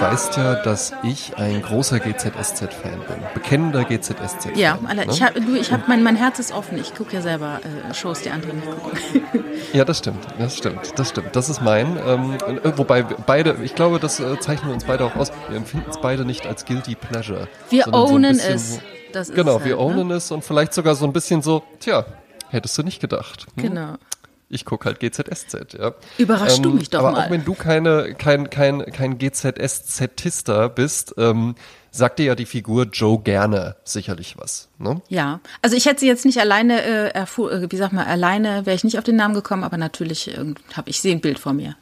weißt ja, dass ich ein großer GZSZ-Fan bin. Bekennender GZSZ-Fan. Ja, alle, ne? ich hab, du, ich hab, mein, mein Herz ist offen. Ich gucke ja selber äh, Shows, die andere nicht gucken. ja, das stimmt, das stimmt, das stimmt. Das ist mein. Ähm, äh, wobei beide, ich glaube, das äh, zeichnen wir uns beide auch aus. Wir empfinden es beide nicht als Guilty Pleasure. Wir ownen so es. Das genau, wir halt, ne? ownen ne? es und vielleicht sogar so ein bisschen so, tja, hättest du nicht gedacht. Hm? Genau ich gucke halt GZSZ, ja. Überraschst ähm, du mich doch aber mal. Aber auch wenn du keine, kein, kein, kein GZSZ-Tister bist, ähm, sagt dir ja die Figur Joe gerne sicherlich was. Ne? Ja, also ich hätte sie jetzt nicht alleine äh, erfuhr, äh, wie sag mal, alleine wäre ich nicht auf den Namen gekommen, aber natürlich äh, habe ich sehe ein Bild vor mir.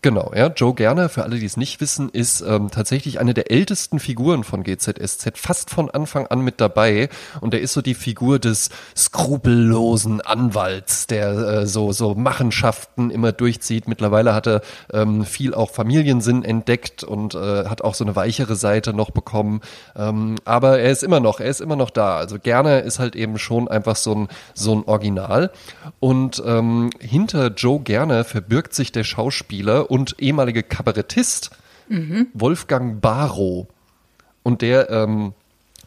Genau, ja. Joe Gerner, für alle, die es nicht wissen, ist ähm, tatsächlich eine der ältesten Figuren von GZSZ, fast von Anfang an mit dabei. Und er ist so die Figur des skrupellosen Anwalts, der äh, so, so Machenschaften immer durchzieht. Mittlerweile hat er ähm, viel auch Familiensinn entdeckt und äh, hat auch so eine weichere Seite noch bekommen. Ähm, aber er ist immer noch, er ist immer noch da. Also Gerner ist halt eben schon einfach so ein, so ein Original. Und ähm, hinter Joe Gerner verbirgt sich der Schauspieler und ehemalige Kabarettist mhm. Wolfgang Barrow. Und der ähm,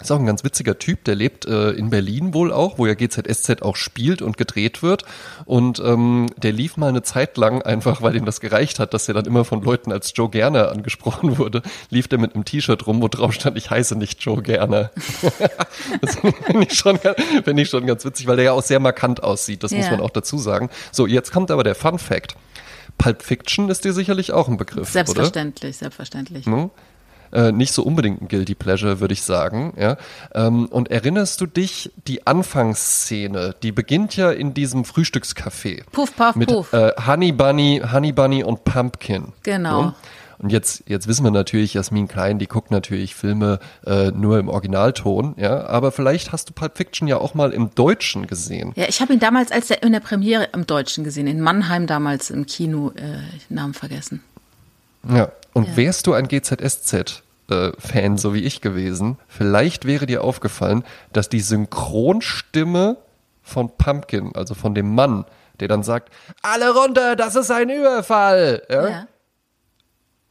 ist auch ein ganz witziger Typ, der lebt äh, in Berlin wohl auch, wo ja GZSZ auch spielt und gedreht wird. Und ähm, der lief mal eine Zeit lang einfach, weil ihm das gereicht hat, dass er dann immer von Leuten als Joe Gerner angesprochen wurde, lief der mit einem T-Shirt rum, wo drauf stand, ich heiße nicht Joe Gerner. das finde ich, schon, find ich schon ganz witzig, weil der ja auch sehr markant aussieht, das ja. muss man auch dazu sagen. So, jetzt kommt aber der Fun Fact. Pulp Fiction ist dir sicherlich auch ein Begriff, Selbstverständlich, oder? selbstverständlich. Hm? Äh, nicht so unbedingt ein Guilty Pleasure, würde ich sagen. Ja? Ähm, und erinnerst du dich, die Anfangsszene, die beginnt ja in diesem Frühstückscafé. Puff, puff, mit, puff. Äh, Honey Bunny, Honey Bunny und Pumpkin. Genau. Ja? Und jetzt, jetzt wissen wir natürlich, Jasmin Klein, die guckt natürlich Filme äh, nur im Originalton, ja. Aber vielleicht hast du Pulp Fiction ja auch mal im Deutschen gesehen. Ja, ich habe ihn damals als der in der Premiere im Deutschen gesehen, in Mannheim damals im Kino, äh, Namen vergessen. Ja, und ja. wärst du ein GZSZ? äh, Fan, so wie ich gewesen, vielleicht wäre dir aufgefallen, dass die Synchronstimme von Pumpkin, also von dem Mann, der dann sagt, alle runter, das ist ein Überfall. Ja? ja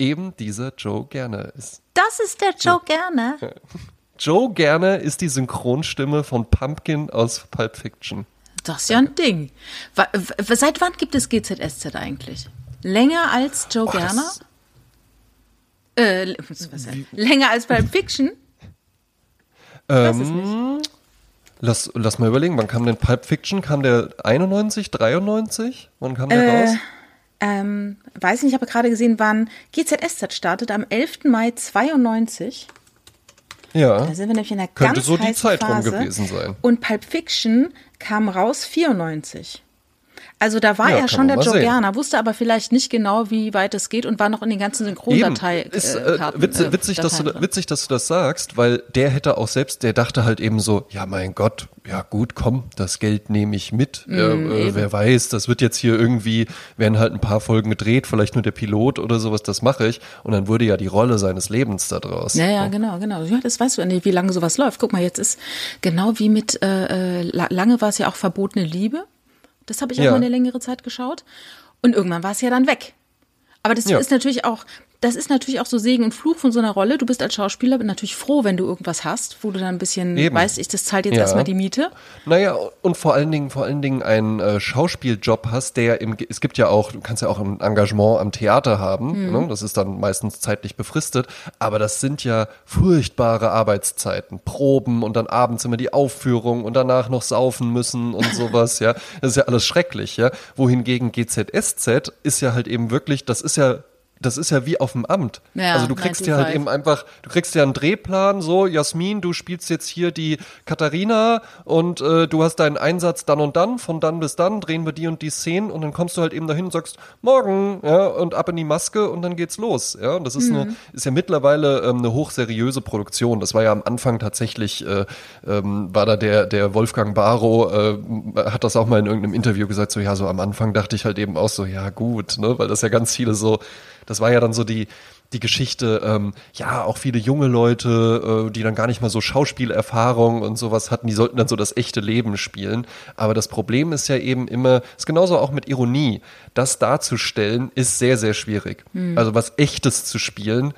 eben dieser Joe Gerner ist. Das ist der Joe Gerner. Joe Gerner ist die Synchronstimme von Pumpkin aus Pulp Fiction. Das ist ja ein Ding. Seit wann gibt es GZSZ eigentlich? Länger als Joe oh, Gerner? Äh, länger als Pulp Fiction? Ähm, lass, lass mal überlegen, wann kam denn Pulp Fiction? Kam der 91, 93? Wann kam der äh, raus? Ähm, weiß nicht, ich habe gerade gesehen, wann GZSZ startet, am 11. Mai 92. Ja. Da sind wir nämlich in der Könnte ganz so die Zeitraum Phase. gewesen sein. Und Pulp Fiction kam raus 94. Also da war ja, er schon der Joe Gerner, wusste aber vielleicht nicht genau, wie weit es geht und war noch in den ganzen Synchrondatei. Ist äh, witzig, äh, witzig, dass du, witzig, dass du das sagst, weil der hätte auch selbst, der dachte halt eben so, ja mein Gott, ja gut, komm, das Geld nehme ich mit. Mm, äh, wer weiß, das wird jetzt hier irgendwie, werden halt ein paar Folgen gedreht, vielleicht nur der Pilot oder sowas, das mache ich. Und dann wurde ja die Rolle seines Lebens da draus. Ja, ja, genau, genau. Ja, das weißt du nicht, wie lange sowas läuft. Guck mal, jetzt ist genau wie mit, äh, äh lange war es ja auch verbotene Liebe. Das habe ich auch mal eine längere Zeit geschaut. Und irgendwann war es ja dann weg. Aber das ja. ist natürlich auch, das ist natürlich auch so Segen und Fluch von so einer Rolle. Du bist als Schauspieler natürlich froh, wenn du irgendwas hast, wo du dann ein bisschen Eben. weißt, ich, das zahlt jetzt ja. erstmal die Miete. Naja, und vor allen Dingen, vor allen Dingen einen äh, Schauspieljob hast, der im, es gibt ja auch, du kannst ja auch ein Engagement am Theater haben, mhm. ne? das ist dann meistens zeitlich befristet, aber das sind ja furchtbare Arbeitszeiten, Proben und dann abends immer die Aufführung und danach noch saufen müssen und sowas, ja. Das ist ja alles schrecklich, ja. Wohingegen GZSZ ist ja halt eben wirklich, das ist ja das ist ja wie auf dem Amt. Ja, also du kriegst ja halt eben einfach, du kriegst ja einen Drehplan, so, Jasmin, du spielst jetzt hier die Katharina und äh, du hast deinen Einsatz dann und dann, von dann bis dann drehen wir die und die Szenen und dann kommst du halt eben dahin und sagst, morgen, ja, und ab in die Maske und dann geht's los. Ja, und das ist mhm. eine, ist ja mittlerweile ähm, eine hochseriöse Produktion. Das war ja am Anfang tatsächlich, äh, ähm, war da der, der Wolfgang Barrow, äh, hat das auch mal in irgendeinem Interview gesagt, so ja, so am Anfang dachte ich halt eben auch so, ja gut, ne, weil das ja ganz viele so das war ja dann so die, die Geschichte, ähm, ja, auch viele junge Leute, äh, die dann gar nicht mal so Schauspielerfahrung und sowas hatten, die sollten dann so das echte Leben spielen. Aber das Problem ist ja eben immer, ist genauso auch mit Ironie, das darzustellen ist sehr, sehr schwierig. Mhm. Also was echtes zu spielen,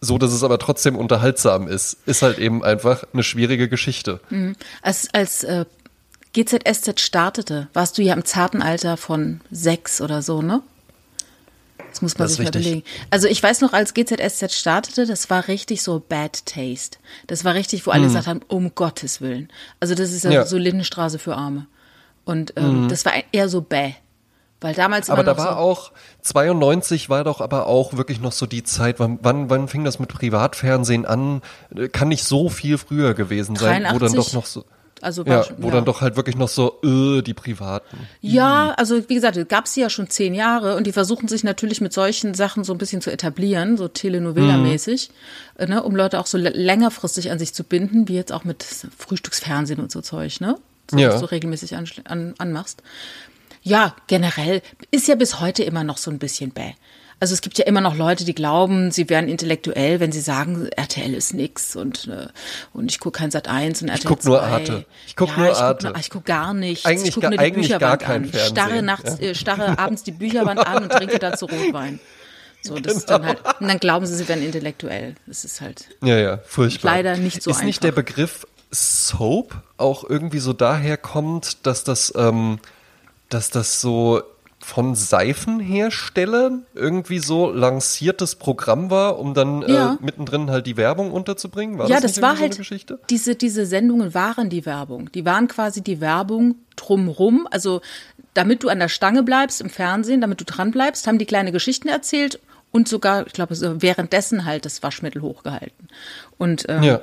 so dass es aber trotzdem unterhaltsam ist, ist halt eben einfach eine schwierige Geschichte. Mhm. Als, als äh, GZSZ startete, warst du ja im zarten Alter von sechs oder so, ne? Das muss man das sich mal überlegen. Also ich weiß noch, als GZSZ startete, das war richtig so Bad Taste. Das war richtig, wo alle mhm. gesagt haben, um Gottes Willen. Also das ist ja, ja. so Lindenstraße für Arme. Und ähm, mhm. das war eher so bäh. Weil damals aber da war so auch 92 war doch aber auch wirklich noch so die Zeit. Wann, wann, wann fing das mit Privatfernsehen an? Kann nicht so viel früher gewesen sein, 83, wo dann doch noch so also ja, schon, wo ja. dann doch halt wirklich noch so äh, die Privaten. Ja, also wie gesagt, gab es ja schon zehn Jahre und die versuchen sich natürlich mit solchen Sachen so ein bisschen zu etablieren, so Telenovela-mäßig, mhm. ne, um Leute auch so längerfristig an sich zu binden, wie jetzt auch mit Frühstücksfernsehen und so Zeug, ne? So, ja. Was du regelmäßig an, an, anmachst. Ja, generell ist ja bis heute immer noch so ein bisschen bäh. Also es gibt ja immer noch Leute, die glauben, sie wären intellektuell, wenn sie sagen, RTL ist nix und, äh, und ich gucke kein Sat 1 und RTL Ich gucke nur Arte. Ich gucke ja, nur Arte. Ich gucke guck gar nichts. Eigentlich, ich gucke nur die Bücherwand an. Fernsehen. Starre nachts, ja. äh, starre abends die Bücherwand an und trinke dazu Rotwein. So, das genau. ist dann halt, und dann glauben sie, sie wären intellektuell. Das ist halt ja, ja, furchtbar. leider nicht so ist einfach. Ist nicht der Begriff Soap auch irgendwie so daher kommt, dass das, ähm, dass das so von Seifenherstellern irgendwie so lanciertes Programm war, um dann äh, ja. äh, mittendrin halt die Werbung unterzubringen? War ja, das, das war halt so diese diese Sendungen waren die Werbung. Die waren quasi die Werbung drumrum. Also damit du an der Stange bleibst im Fernsehen, damit du dran bleibst, haben die kleine Geschichten erzählt und sogar, ich glaube, währenddessen halt das Waschmittel hochgehalten. Und ähm, ja.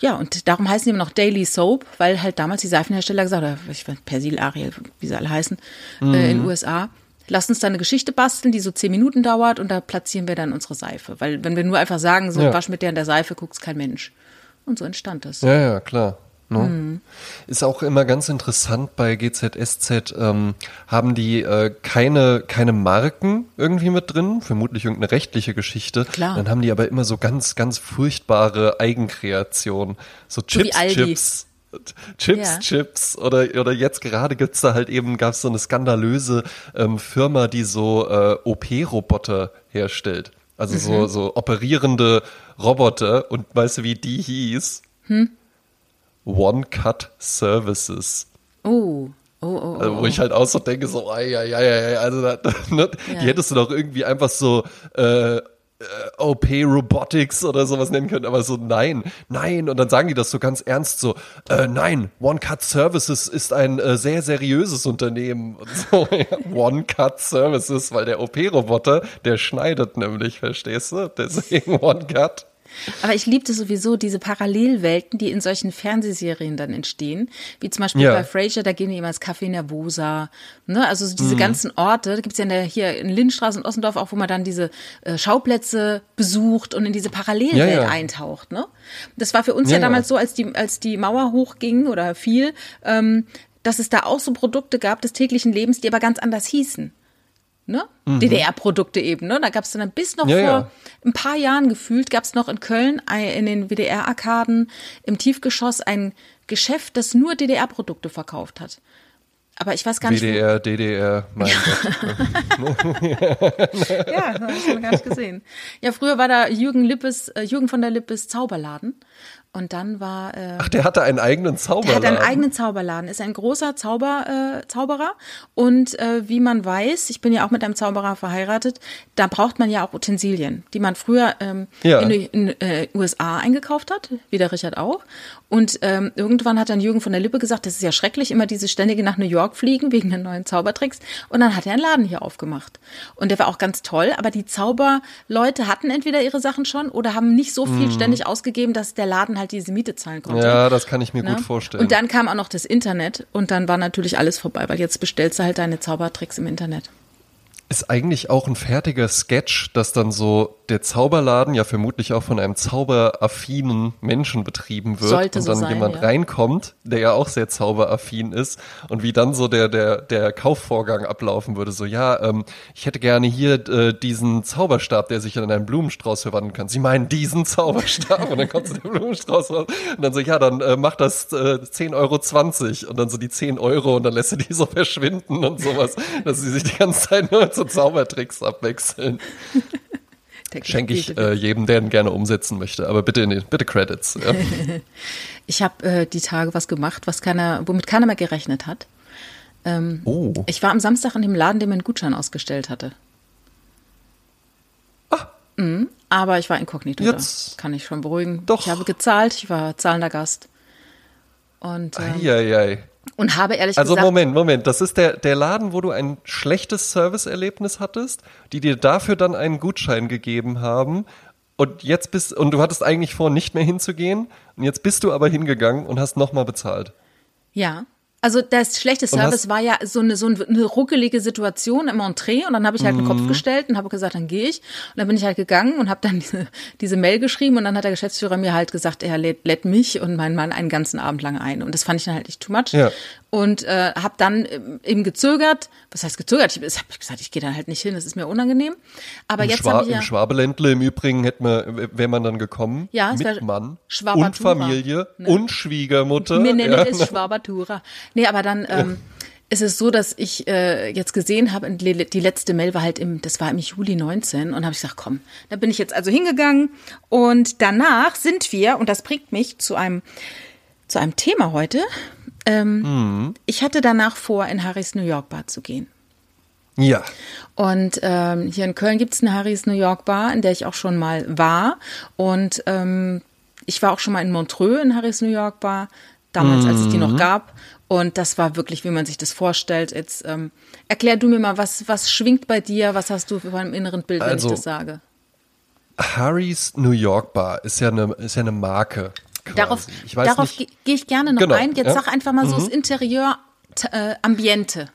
Ja, und darum heißen die immer noch Daily Soap, weil halt damals die Seifenhersteller gesagt haben, ich weiß, Persil, Ariel, wie sie alle heißen, mhm. äh, in den USA, lass uns da eine Geschichte basteln, die so zehn Minuten dauert und da platzieren wir dann unsere Seife. Weil wenn wir nur einfach sagen, so ja. wasch mit der in der Seife, guckt's kein Mensch. Und so entstand das. Ja, ja, klar. Ne? Mhm. Ist auch immer ganz interessant bei GZSZ, ähm, haben die äh, keine, keine Marken irgendwie mit drin, vermutlich irgendeine rechtliche Geschichte. Klar. Dann haben die aber immer so ganz, ganz furchtbare Eigenkreationen. So Chips, so Chips. Chips, ja. Chips oder oder jetzt gerade gibt's da halt eben gab's so eine skandalöse ähm, Firma, die so äh, OP-Roboter herstellt. Also mhm. so so operierende Roboter und weißt du wie die hieß? Hm? One-Cut Services. Oh. Oh, oh, oh, also, wo ich halt auch so denke, so, ja, ja, ja, ja, also da, ne, ja. die hättest du doch irgendwie einfach so äh, äh OP Robotics oder sowas nennen können, aber so nein, nein und dann sagen die das so ganz ernst so, äh, nein, One Cut Services ist ein äh, sehr seriöses Unternehmen und so, ja, One Cut Services, weil der OP Roboter, der schneidet nämlich, verstehst du? Deswegen One Cut. Aber ich liebte sowieso diese Parallelwelten, die in solchen Fernsehserien dann entstehen. Wie zum Beispiel ja. bei Frasier, da gehen die immer ins Café Nervosa. Ne? Also diese mhm. ganzen Orte, da gibt's ja in der, hier in Lindstraße und Ossendorf auch, wo man dann diese äh, Schauplätze besucht und in diese Parallelwelt ja, ja. eintaucht. Ne? Das war für uns ja, damals so, als die, als die Mauer hochging oder fiel, ähm, dass es da auch so Produkte gab des täglichen Lebens, die aber ganz anders hießen ne? Mhm. DDR-Produkte eben, ne? Da gab es dann bis noch ja, vor ja. ein paar Jahren gefühlt, gab es noch in Köln in den WDR-Arkaden im Tiefgeschoss ein Geschäft, das nur DDR-Produkte verkauft hat. Aber ich weiß gar nicht. WDR, DDR, mein Gott. ja, das habe ich gar nicht gesehen. Ja, früher war da Jürgen Lippes, äh, Jürgen von der Lippes Zauberladen. Und dann war. Äh, Ach, der hatte einen eigenen Zauberladen. Der hat einen eigenen Zauberladen, ist ein großer Zauber, äh, Zauberer. Und äh, wie man weiß, ich bin ja auch mit einem Zauberer verheiratet, da braucht man ja auch Utensilien, die man früher ähm, ja. in den äh, USA eingekauft hat, wie der Richard auch. Und ähm, irgendwann hat dann Jürgen von der Lippe gesagt, das ist ja schrecklich, immer diese ständige nach New York fliegen wegen den neuen Zaubertricks. Und dann hat er einen Laden hier aufgemacht. Und der war auch ganz toll, aber die Zauberleute hatten entweder ihre Sachen schon oder haben nicht so viel mm. ständig ausgegeben, dass der Laden halt diese Miete zahlen konnte. Ja, das kann ich mir ne? gut vorstellen. Und dann kam auch noch das Internet und dann war natürlich alles vorbei, weil jetzt bestellst du halt deine Zaubertricks im Internet. Ist eigentlich auch ein fertiger Sketch, dass dann so der Zauberladen ja vermutlich auch von einem zauberaffinen Menschen betrieben wird Sollte und dann so sein, jemand ja. reinkommt, der ja auch sehr zauberaffin ist und wie dann so der der der Kaufvorgang ablaufen würde. So ja, ähm, ich hätte gerne hier äh, diesen Zauberstab, der sich in einen Blumenstrauß verwandeln kann. Sie meinen diesen Zauberstab und dann kommt so der Blumenstrauß raus und dann so ja, dann äh, macht das äh, 10,20 Euro und dann so die 10 Euro und dann lässt er die so verschwinden und sowas, dass sie sich die ganze Zeit nur so Zaubertricks abwechseln. Schenke ich äh, jedem, der ihn gerne umsetzen möchte. Aber bitte in bitte Credits. Ja. Ich habe äh, die Tage was gemacht, was keiner, womit keiner mehr gerechnet hat. Ähm, Oh. Ich war am Samstag in dem Laden, der mir einen Gutschein ausgestellt hatte. Mhm, aber ich war inkognito. Ah. Jetzt- Da. Kann ich schon beruhigen. Doch. Ich habe gezahlt, ich war zahlender Gast. Und, ähm, Eieiei. Und habe ehrlich Also gesagt. Moment, Moment. Das ist der, der Laden, wo du ein schlechtes Serviceerlebnis hattest, die dir dafür dann einen Gutschein gegeben haben. Und jetzt bist, und du hattest eigentlich vor, nicht mehr hinzugehen. Und jetzt bist du aber hingegangen und hast nochmal bezahlt. Ja. Also das schlechte Service war ja so eine, so eine ruckelige Situation im Entree und dann habe ich halt Mhm. Kopf gestellt und habe gesagt, dann gehe ich. Und dann bin ich halt gegangen und habe dann diese, diese Mail geschrieben und dann hat der Geschäftsführer mir halt gesagt, er lädt, lädt mich und meinen Mann einen ganzen Abend lang ein. Und das fand ich dann halt nicht too much. Ja. Und äh, habe dann ähm, eben gezögert. Was heißt gezögert? Ich habe gesagt, ich gehe da halt nicht hin, das ist mir unangenehm. Aber Im, jetzt Schwa ich ja... Im Schwabeländle im Übrigen hätte man, wäre man dann gekommen. Ja, mit Mann Schwabatura, und Familie ne? und Schwiegermutter. Wir nennen ja. es Schwabatura. Nee, aber dann ähm, ist es so, dass ich äh, jetzt gesehen habe, die letzte Mail war halt im, das war im Juli 19 und habe ich gesagt, komm, da bin ich jetzt also hingegangen und danach sind wir, und das bringt mich zu einem, zu einem Thema heute, ähm, ich hatte danach vor, in Harrys New York Bar zu gehen. Ja. Und ähm, hier in Köln gibt's eine Harrys New York Bar, in der ich auch schon mal war. Und ähm, ich war auch schon mal in Montreux in Harrys New York Bar, damals, als es die noch gab. Und das war wirklich, wie man sich das vorstellt. Jetzt ähm, erklär du mir mal, was, was schwingt bei dir? Was hast du für ein inneren Bild, wenn Also, ich das sage? Harry's New York Bar ist ja eine, ist ja eine Marke. Quasi. Darauf, darauf gehe ich gerne noch Genau, ein. Jetzt ja. sag einfach mal so das Interieur, äh, Ambiente.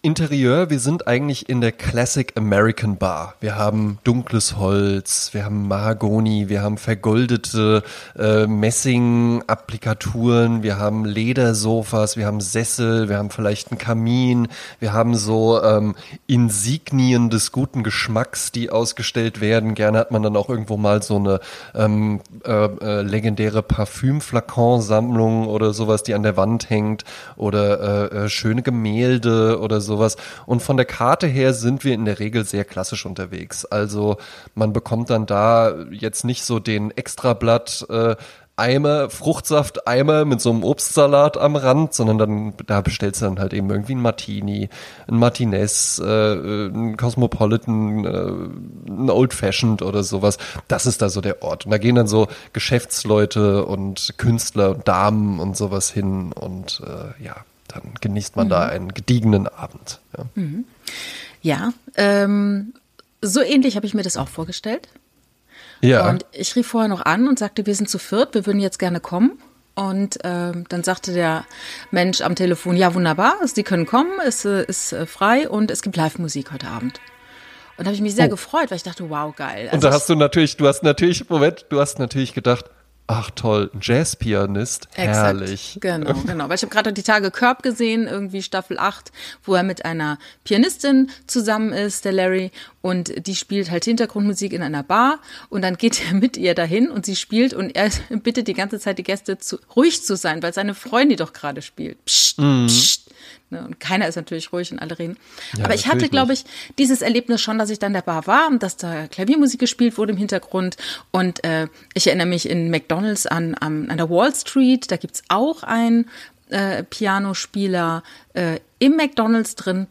Interieur, wir sind eigentlich in der Classic American Bar. Wir haben dunkles Holz, wir haben Mahagoni, wir haben vergoldete äh, Messing-Applikaturen, wir haben Ledersofas, wir haben Sessel, wir haben vielleicht einen Kamin, wir haben so ähm, Insignien des guten Geschmacks, die ausgestellt werden. Gerne hat man dann auch irgendwo mal so eine ähm, äh, äh, legendäre Parfümflakon-Sammlung oder sowas, die an der Wand hängt oder äh, äh, schöne Gemälde oder sowas. Und von der Karte her sind wir in der Regel sehr klassisch unterwegs. Also man bekommt dann da jetzt nicht so den Extrablatt äh, Eimer, Fruchtsaft-Eimer mit so einem Obstsalat am Rand, sondern dann, da bestellst du dann halt eben irgendwie ein Martini, ein Martinez, äh, ein Cosmopolitan, äh, ein Old Fashioned oder sowas. Das ist da so der Ort. Und da gehen dann so Geschäftsleute und Künstler und Damen und sowas hin und äh, ja, dann genießt man da einen gediegenen Abend. Ja. Ja, ähm, so ähnlich habe ich mir das auch vorgestellt. ja. Und ich rief vorher noch an und sagte, wir sind zu viert, wir würden jetzt gerne kommen. Und ähm, dann sagte der Mensch am Telefon, ja wunderbar, Sie können kommen, es äh, ist äh, frei und es gibt Live-Musik heute Abend. Und da habe ich mich sehr Oh. gefreut, weil ich dachte, wow, geil. Und da Also hast du natürlich, du hast natürlich, Moment, du hast natürlich gedacht, ach toll, ein Jazzpianist, Exakt. herrlich. Genau, genau. Weil ich habe gerade die Tage Curb gesehen, irgendwie Staffel 8, wo er mit einer Pianistin zusammen ist, der Larry, und die spielt halt Hintergrundmusik in einer Bar und dann geht er mit ihr dahin und sie spielt und er bittet die ganze Zeit die Gäste zu, ruhig zu sein, weil seine Freundin doch gerade spielt. Psst, psst. Ne, Und keiner ist natürlich ruhig und alle reden. Ja, Aber ich hatte, glaube ich, dieses Erlebnis schon, dass ich dann der Bar war und dass da Klaviermusik gespielt wurde im Hintergrund. Und äh, ich erinnere mich in McDonalds an, an, an der Wall Street, da gibt's auch einen äh, Pianospieler äh, im McDonalds drin.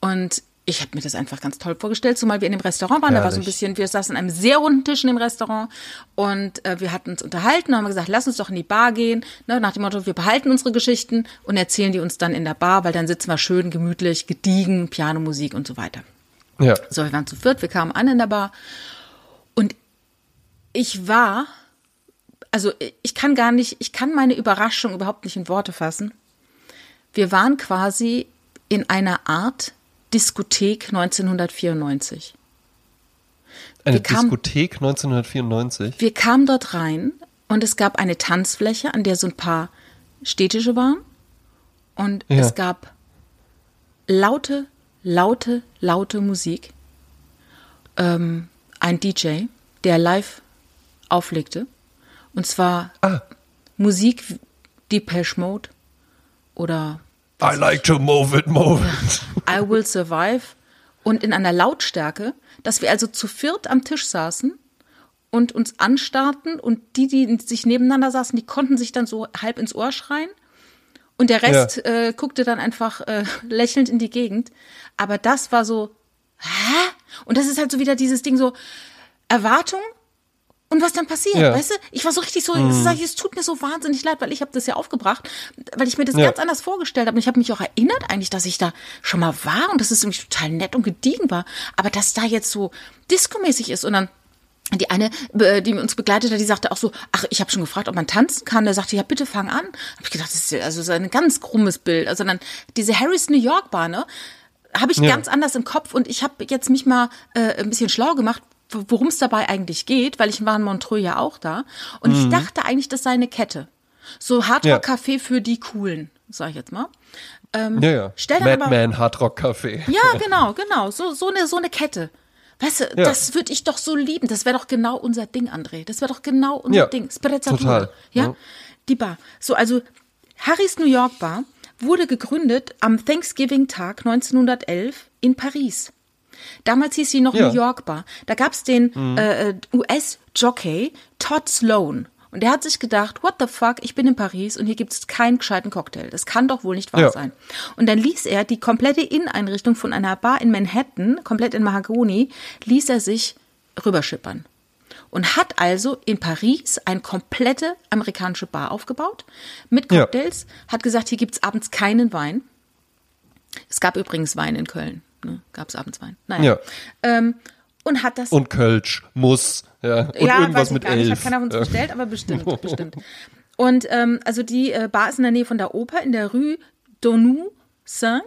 Und ich habe mir das einfach ganz toll vorgestellt, zumal wir in dem Restaurant waren. Da war so ein Herrlich. bisschen, wir saßen an einem sehr runden Tisch in dem Restaurant und äh, wir hatten uns unterhalten und haben gesagt, lass uns doch in die Bar gehen. Ne, nach dem Motto, wir behalten unsere Geschichten und erzählen die uns dann in der Bar, weil dann sitzen wir schön gemütlich, gediegen, Pianomusik und so weiter. Ja. So, wir waren zu viert, wir kamen an in der Bar und ich war, also ich kann gar nicht, ich kann meine Überraschung überhaupt nicht in Worte fassen. Wir waren quasi in einer Art Diskothek 1994. Eine kamen, Diskothek 1994? Wir kamen dort rein und es gab eine Tanzfläche, an der so ein paar Städtische waren. Und ja. es gab laute, laute, laute Musik. Ähm, ein DJ, der live auflegte. Und zwar ah. Musik Depeche Mode oder I like to move it, move it. I will survive. Und in einer Lautstärke, dass wir also zu viert am Tisch saßen und uns anstarrten und die, die sich nebeneinander saßen, die konnten sich dann so halb ins Ohr schreien. Und der Rest ja. äh, guckte dann einfach äh, lächelnd in die Gegend. Aber das war so, hä? Und das ist halt so wieder dieses Ding so, Erwartung und was dann passiert, ja. weißt du? Ich war so richtig so, mhm. sag ich, es tut mir so wahnsinnig leid, weil ich habe das ja aufgebracht, weil ich mir das ja. ganz anders vorgestellt habe. Und ich habe mich auch erinnert eigentlich, dass ich da schon mal war und dass es irgendwie total nett und gediegen war. Aber dass da jetzt so diskomäßig ist und dann die eine, die uns begleitet hat, die sagte auch so, ach, ich habe schon gefragt, ob man tanzen kann. Der sagte, ja, bitte fang an. Hab ich gedacht, das ist also so ein ganz krummes Bild. Also dann diese Harris New York Bar, ne? Habe ich ja. ganz anders im Kopf und ich habe jetzt mich mal äh, ein bisschen schlau gemacht, worum es dabei eigentlich geht, weil ich war in Montreux ja auch da. Und mhm. ich dachte eigentlich, das sei eine Kette. So Hardrock-Café ja. für die Coolen, sag ich jetzt mal. Ähm, ja, ja. Madman Hardrock-Café. Ja, genau, genau. So, so, eine, so eine Kette. Weißt du, ja. das würde ich doch so lieben. Das wäre doch genau unser Ding, André. Das wäre doch genau unser ja, Ding. Total. Ja? ja? Die Bar. So, also Harrys New York Bar wurde gegründet am Thanksgiving-Tag 1911 in Paris. Damals hieß sie noch ja. New York Bar. Da gab es den mhm. äh, äh US-Jockey Todd Sloan. Und der hat sich gedacht, what the fuck, ich bin in Paris und hier gibt es keinen gescheiten Cocktail. Das kann doch wohl nicht wahr ja. sein. Und dann ließ er die komplette Inneneinrichtung von einer Bar in Manhattan, komplett in Mahagoni, ließ er sich rüberschippern. Und hat also in Paris eine komplette amerikanische Bar aufgebaut mit Cocktails, ja. hat gesagt, hier gibt es abends keinen Wein. Es gab übrigens Wein in Köln ne? gab es abends Wein. Naja. Ja. Ähm, und hat das. Und Kölsch muss, ja. Und ja, irgendwas mit elf. Nicht, hat keiner von uns ja. bestellt, aber bestimmt, bestimmt. Und ähm, also die äh, Bar ist in der Nähe von der Oper in der Rue Donou 5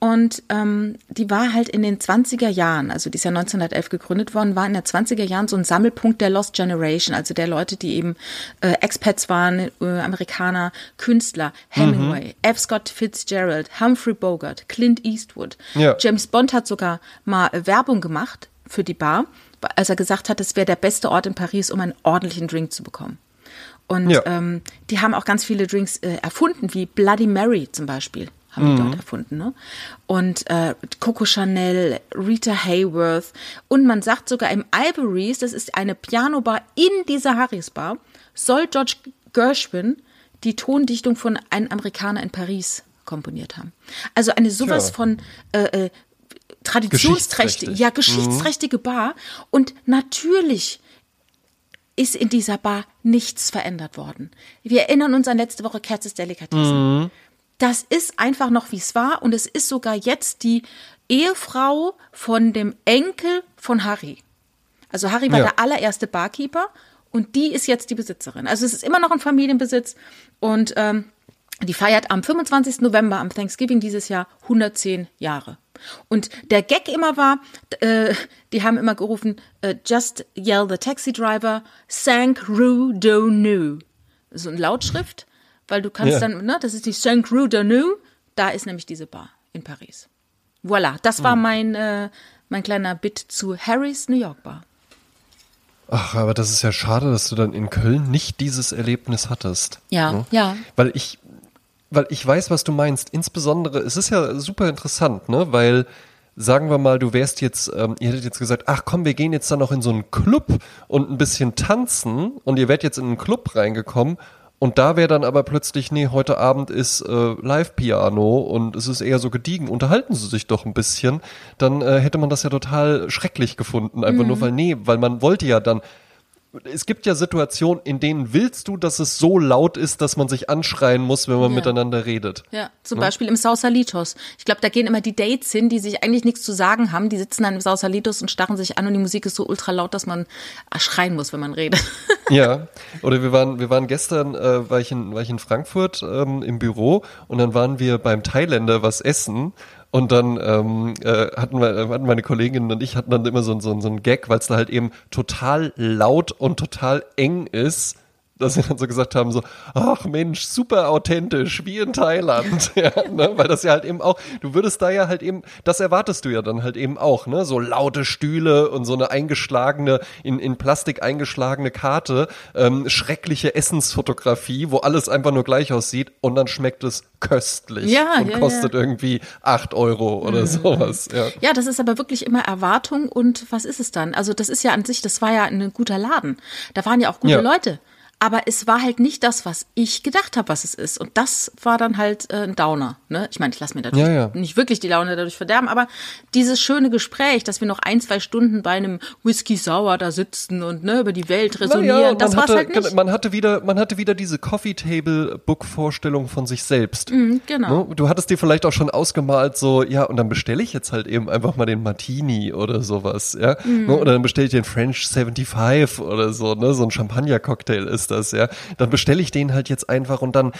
und ähm, die war halt in den 20er Jahren, also die ist ja 1911 gegründet worden, war in den 20er Jahren so ein Sammelpunkt der Lost Generation, also der Leute, die eben äh, Expats waren, äh, Amerikaner, Künstler, Hemingway, mhm. F. Scott Fitzgerald, Humphrey Bogart, Clint Eastwood. Ja. James Bond hat sogar mal äh, Werbung gemacht für die Bar, als er gesagt hat, es wäre der beste Ort in Paris, um einen ordentlichen Drink zu bekommen. Und ja. ähm, die haben auch ganz viele Drinks äh, erfunden, wie Bloody Mary zum Beispiel haben die dort mhm. erfunden. Ne? Und äh, Coco Chanel, Rita Hayworth und man sagt sogar im Ivories, das ist eine Pianobar in dieser Harris Bar, soll George Gershwin die Tondichtung von Ein Amerikaner in Paris komponiert haben. Also eine sowas Tja. von äh, äh, traditionsträchtige, ja, geschichtsträchtige mhm. Bar. Und natürlich ist in dieser Bar nichts verändert worden. Wir erinnern uns an letzte Woche Kerzes Delikatessen. Mhm das ist einfach noch, wie es war. Und es ist sogar jetzt die Ehefrau von dem Enkel von Harry. Also Harry war ja. der allererste Barkeeper und die ist jetzt die Besitzerin. Also es ist immer noch ein Familienbesitz und ähm, die feiert am 25. November, am Thanksgiving dieses Jahr, 110 Jahre. Und der Gag immer war, äh, die haben immer gerufen, äh, just yell the taxi driver, sank Rue do nu. So eine Lautschrift weil du kannst ja. dann, ne, das ist die Saint Rue de Nou, da ist nämlich diese Bar in Paris. Voilà, das war mhm. mein, äh, mein kleiner Bit zu Harrys New York Bar. Ach, aber das ist ja schade, dass du dann in Köln nicht dieses Erlebnis hattest. Ja, ne? ja. Weil ich, weil ich weiß, was du meinst. Insbesondere, es ist ja super interessant, ne, weil sagen wir mal, du wärst jetzt, ähm, ihr hättet jetzt gesagt, ach komm, wir gehen jetzt dann noch in so einen Club und ein bisschen tanzen und ihr wärt jetzt in einen Club reingekommen und da wäre dann aber plötzlich, nee, heute Abend ist äh, Live-Piano und es ist eher so gediegen, unterhalten Sie sich doch ein bisschen, dann äh, hätte man das ja total schrecklich gefunden. Einfach mhm. nur weil, nee, weil man wollte ja dann, es gibt ja Situationen, in denen willst du, dass es so laut ist, dass man sich anschreien muss, wenn man ja. miteinander redet. Ja, zum ne? Beispiel im Sausalitos. Ich glaube, da gehen immer die Dates hin, die sich eigentlich nichts zu sagen haben. Die sitzen dann im Sausalitos und starren sich an und die Musik ist so ultra laut, dass man schreien muss, wenn man redet. Ja, oder wir waren, wir waren gestern, äh, war, ich in, war ich in Frankfurt ähm, im Büro und dann waren wir beim Thailänder was essen Und dann ähm, äh, hatten, wir, hatten meine Kolleginnen und ich hatten dann immer so, so, so einen Gag, weil es da halt eben total laut und total eng ist dass sie dann so gesagt haben, so, ach Mensch, super authentisch, wie in Thailand. ja, ne? Weil das ja halt eben auch, du würdest da ja halt eben, das erwartest du ja dann halt eben auch, ne? So laute Stühle und so eine eingeschlagene, in, in Plastik eingeschlagene Karte, ähm, schreckliche Essensfotografie, wo alles einfach nur gleich aussieht und dann schmeckt es köstlich ja, und ja, kostet ja. irgendwie acht Euro oder mhm. sowas. Ja. ja, das ist aber wirklich immer Erwartung und was ist es dann? Also das ist ja an sich, das war ja ein guter Laden. Da waren ja auch gute Leute aber es war halt nicht das, was ich gedacht habe, was es ist. Und das war dann halt äh, ein Downer. Ne? Ich meine, ich lasse mir natürlich ja, ja. nicht wirklich die Laune dadurch verderben, aber dieses schöne Gespräch, dass wir noch ein, zwei Stunden bei einem Whisky Sauer da sitzen und ne, über die Welt resonieren, ja, das war halt nicht. Man hatte wieder, man hatte wieder diese Coffee Table Book Vorstellung von sich selbst. Mhm, genau. Ne? Du hattest dir vielleicht auch schon ausgemalt, so ja, und dann bestelle ich jetzt halt eben einfach mal den Martini oder sowas, ja, mhm. ne? oder dann bestelle ich den French 75 oder so, ne, so ein Champagner-Cocktail ist ist das, ja, dann bestelle ich den halt jetzt einfach und dann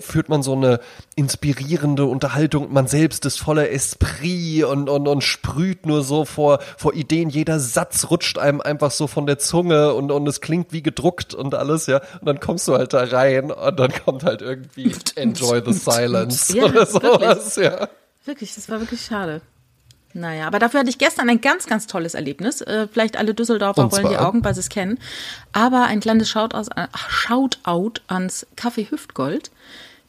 führt man so eine inspirierende Unterhaltung. Man selbst ist voller Esprit und, und, und sprüht nur so vor, vor Ideen. Jeder Satz rutscht einem einfach so von der Zunge und, und es klingt wie gedruckt und alles, ja. Und dann kommst du halt da rein und dann kommt halt irgendwie Enjoy the Silence ja, oder sowas, wirklich. ja. Wirklich, das war wirklich schade. Naja, aber dafür hatte ich gestern ein ganz, ganz tolles Erlebnis. Äh, vielleicht alle Düsseldorfer rollen die Augen, weil sie es kennen. Aber ein kleines Shoutout, äh, Shoutout ans Café Hüftgold.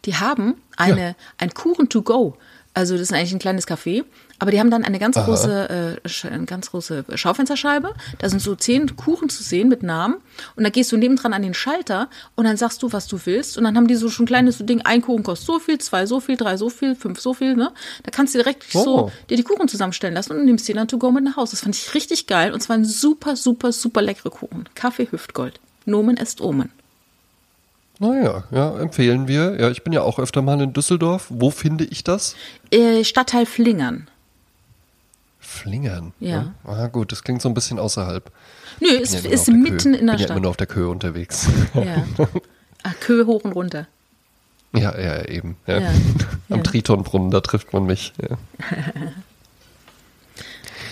Die haben eine, ja. ein Kuchen to go. Also das ist eigentlich ein kleines Café. Aber die haben dann eine ganz Aha. große, äh, eine ganz große Schaufensterscheibe. Da sind so zehn Kuchen zu sehen mit Namen. Und da gehst du nebendran an den Schalter und dann sagst du, was du willst. Und dann haben die so schon ein kleines Ding, ein Kuchen kostet so viel, zwei so viel, drei so viel, fünf so viel. Ne? Da kannst du direkt oh. so dir die Kuchen zusammenstellen lassen und nimmst die dann to go mit nach Hause. Das fand ich richtig geil. Und zwar ein super, super, super leckere Kuchen. Kaffee Hüftgold. Nomen est Omen. Naja, ja, empfehlen wir. Ja, ich bin ja auch öfter mal in Düsseldorf. Wo finde ich das? Äh, Stadtteil Flingern. Flingern. Ja. Ne? Ah, gut, das klingt so ein bisschen außerhalb. Nö, es ja ist mitten in der bin Stadt. Ja immer nur auf der Köhe unterwegs. Ja. Ach, Köhe hoch und runter. Ja, ja, eben. Ja. ja. Am ja. Tritonbrunnen, da trifft man mich. Ja.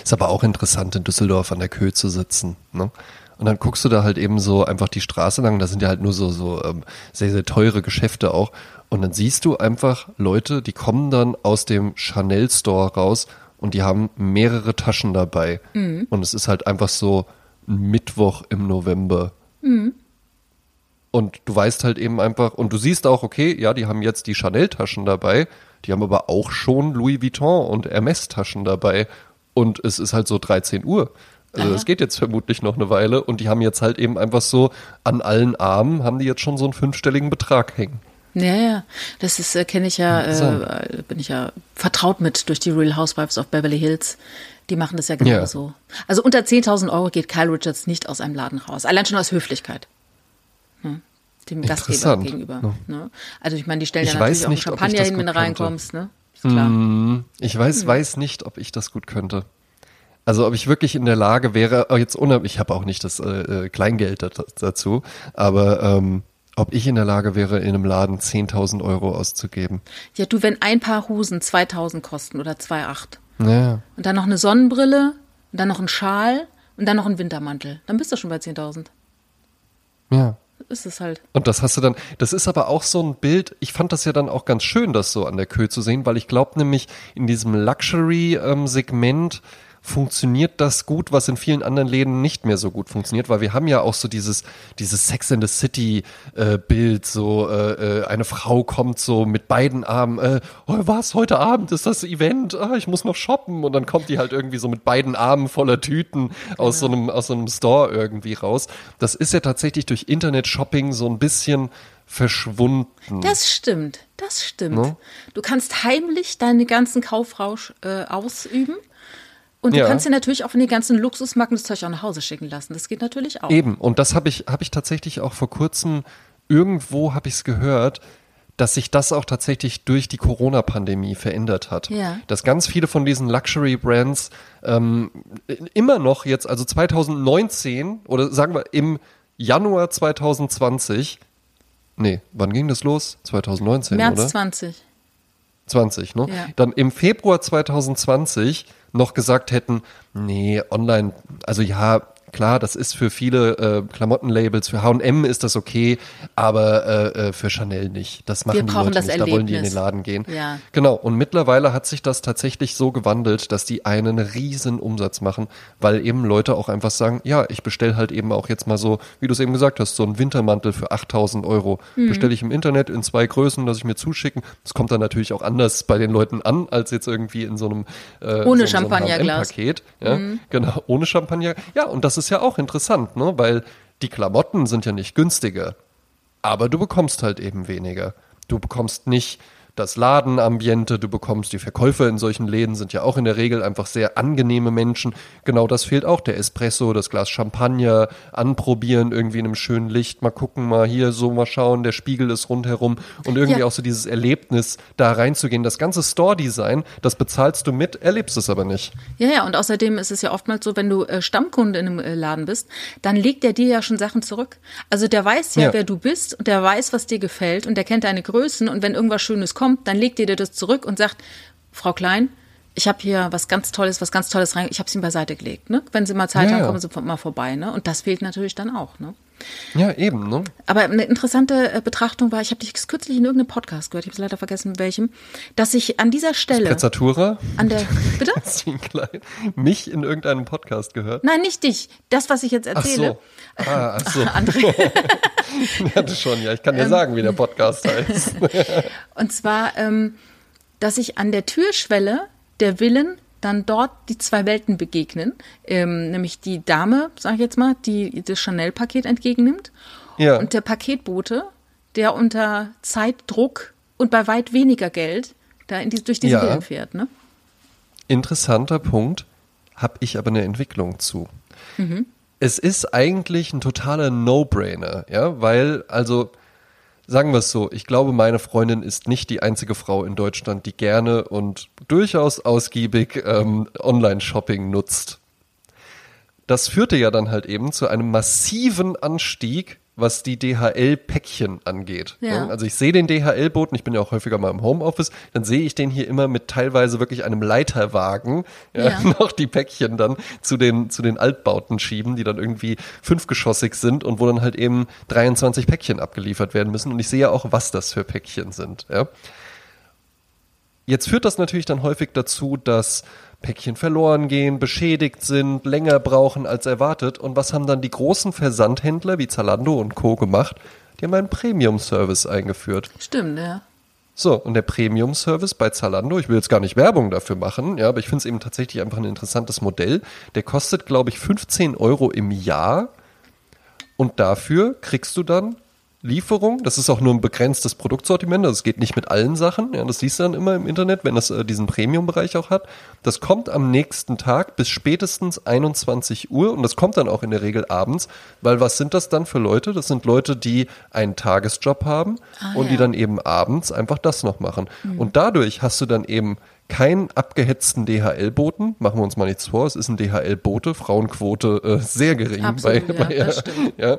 ist aber auch interessant, in Düsseldorf an der Köhe zu sitzen. Ne? Und dann guckst du da halt eben so einfach die Straße lang, da sind ja halt nur so, so ähm, sehr, sehr teure Geschäfte auch. Und dann siehst du einfach Leute, die kommen dann aus dem Chanel Store raus und die haben mehrere Taschen dabei. Mhm. Und es ist halt einfach so ein Mittwoch im November. Mhm. Und du weißt halt eben einfach, und du siehst auch, okay, ja, die haben jetzt die Chanel-Taschen dabei, die haben aber auch schon Louis Vuitton und Hermes-Taschen dabei. Und es ist halt so 13 Uhr. Also es geht jetzt vermutlich noch eine Weile und die haben jetzt halt eben einfach so an allen Armen haben die jetzt schon so einen fünfstelligen Betrag hängen. Ja, ja, das ist, äh, kenne ich ja, äh, bin ich ja vertraut mit durch die Real Housewives of Beverly Hills. Die machen das ja genauso. Ja. Also unter 10.000 Euro geht Kyle Richards nicht aus einem Laden raus. Allein schon aus Höflichkeit. Hm. Dem Gastgeber gegenüber. Ja. Ne? Also ich meine, die stellen ich ja natürlich nicht, auch Champagner hin, wenn du reinkommst. Ne? Ist klar. Mm, ich weiß, hm. weiß nicht, ob ich das gut könnte. Also ob ich wirklich in der Lage wäre, oh, jetzt unab ich habe auch nicht das äh, äh Kleingeld dazu, aber ähm, ob ich in der Lage wäre, in einem Laden 10.000 Euro auszugeben. Ja, du, wenn ein paar Hosen 2.000 kosten oder 2,8 ja. und dann noch eine Sonnenbrille und dann noch ein Schal und dann noch ein Wintermantel, dann bist du schon bei 10.000. Ja. Ist es halt. Und das hast du dann, das ist aber auch so ein Bild, ich fand das ja dann auch ganz schön, das so an der Kö zu sehen, weil ich glaube nämlich in diesem Luxury-Segment, ähm, funktioniert das gut, was in vielen anderen Läden nicht mehr so gut funktioniert, weil wir haben ja auch so dieses, dieses Sex in the City äh, Bild, so äh, äh, eine Frau kommt so mit beiden Armen, äh, oh, was, heute Abend ist das Event, ah, ich muss noch shoppen und dann kommt die halt irgendwie so mit beiden Armen voller Tüten aus so einem, aus so einem Store irgendwie raus. Das ist ja tatsächlich durch Internet-Shopping so ein bisschen verschwunden. Das stimmt, das stimmt. No? Du kannst heimlich deinen ganzen Kaufrausch äh, ausüben und du ja. kannst dir natürlich auch von den ganzen Luxusmarken das Zeug auch nach Hause schicken lassen. Das geht natürlich auch. Eben. Und das habe ich, habe ich tatsächlich auch vor kurzem irgendwo habe ich es gehört, dass sich das auch tatsächlich durch die Corona-Pandemie verändert hat. Ja. Dass ganz viele von diesen Luxury-Brands ähm, immer noch jetzt, also 2019 oder sagen wir im Januar 2020, nee, wann ging das los? 2019, März oder? 20. 20, ne? Ja. Dann im Februar 2020 noch gesagt hätten, nee, online, also ja, Klar, das ist für viele äh, Klamottenlabels, für H&M ist das okay, aber äh, äh, für Chanel nicht. Das machen die Leute nicht, Erlebnis. da wollen die in den Laden gehen. Ja. Genau, und mittlerweile hat sich das tatsächlich so gewandelt, dass die einen riesen Umsatz machen, weil eben Leute auch einfach sagen, ja, ich bestelle halt eben auch jetzt mal so, wie du es eben gesagt hast, so einen Wintermantel für 8000 Euro. Mhm. Bestelle ich im Internet in zwei Größen, dass ich mir zuschicken. Das kommt dann natürlich auch anders bei den Leuten an, als jetzt irgendwie in so einem äh, ohne so, Champagnerglas. So Paket. Ja, mhm. Genau, ohne Champagner. Ja, und das ist ist ja auch interessant, ne? Weil die Klamotten sind ja nicht günstiger. Aber du bekommst halt eben weniger. Du bekommst nicht das Ladenambiente, du bekommst die Verkäufer in solchen Läden sind ja auch in der Regel einfach sehr angenehme Menschen. Genau das fehlt auch. Der Espresso, das Glas Champagner, anprobieren, irgendwie in einem schönen Licht, mal gucken, mal hier so mal schauen, der Spiegel ist rundherum und irgendwie ja. auch so dieses Erlebnis, da reinzugehen. Das ganze Store-Design, das bezahlst du mit, erlebst es aber nicht. Ja, ja, und außerdem ist es ja oftmals so, wenn du äh, Stammkunde in einem äh, Laden bist, dann legt er dir ja schon Sachen zurück. Also der weiß ja, ja, wer du bist und der weiß, was dir gefällt und der kennt deine Größen und wenn irgendwas Schönes kommt, kommt, dann legt ihr dir das zurück und sagt, Frau Klein, ich habe hier was ganz Tolles, was ganz Tolles rein, ich habe es ihm beiseite gelegt. Ne? Wenn Sie mal Zeit ja, haben, kommen Sie mal vorbei. Ne? Und das fehlt natürlich dann auch. Ne? Ja, eben. Ne? Aber eine interessante äh, Betrachtung war, ich habe dich kürzlich in irgendeinem Podcast gehört, ich habe leider vergessen, welchem, dass ich an dieser Stelle. Prezzatura? An der. Bitte? Klein, mich in irgendeinem Podcast gehört? Nein, nicht dich. Das, was ich jetzt erzähle. Ach so. Ah, ach so. André. das schon, ja. Ich kann dir ähm, sagen, wie der Podcast heißt. und zwar, ähm, dass ich an der Türschwelle der Willen dann dort die zwei Welten begegnen, ähm, nämlich die Dame, sag ich jetzt mal, die das Chanel-Paket entgegennimmt ja. und der Paketbote, der unter Zeitdruck und bei weit weniger Geld da die, durch diese ja. fährt. Ne? Interessanter Punkt, habe ich aber eine Entwicklung zu. Mhm. Es ist eigentlich ein totaler No-Brainer, ja, weil also sagen wir es so, ich glaube, meine Freundin ist nicht die einzige Frau in Deutschland, die gerne und durchaus ausgiebig ähm, Online-Shopping nutzt. Das führte ja dann halt eben zu einem massiven Anstieg was die DHL-Päckchen angeht. Ja. Also ich sehe den DHL-Boten, ich bin ja auch häufiger mal im Homeoffice, dann sehe ich den hier immer mit teilweise wirklich einem Leiterwagen ja, ja. noch die Päckchen dann zu den, zu den Altbauten schieben, die dann irgendwie fünfgeschossig sind und wo dann halt eben 23 Päckchen abgeliefert werden müssen. Und ich sehe ja auch, was das für Päckchen sind. Ja. Jetzt führt das natürlich dann häufig dazu, dass Päckchen verloren gehen, beschädigt sind, länger brauchen als erwartet. Und was haben dann die großen Versandhändler wie Zalando und Co. gemacht? Die haben einen Premium-Service eingeführt. Stimmt, ja. So, und der Premium-Service bei Zalando, ich will jetzt gar nicht Werbung dafür machen, ja, aber ich finde es eben tatsächlich einfach ein interessantes Modell. Der kostet, glaube ich, 15 Euro im Jahr. Und dafür kriegst du dann Lieferung. Das ist auch nur ein begrenztes Produktsortiment. Also es geht nicht mit allen Sachen. Ja, das siehst du dann immer im Internet, wenn das äh, diesen Premium-Bereich auch hat. Das kommt am nächsten Tag bis spätestens 21 Uhr und das kommt dann auch in der Regel abends, weil was sind das dann für Leute? Das sind Leute, die einen Tagesjob haben ah, und ja. die dann eben abends einfach das noch machen. Mhm. Und dadurch hast du dann eben keinen abgehetzten DHL-Boten, machen wir uns mal nichts vor, es ist ein DHL-Bote, Frauenquote äh, sehr gering Absolut, bei, ja, bei ja, ja,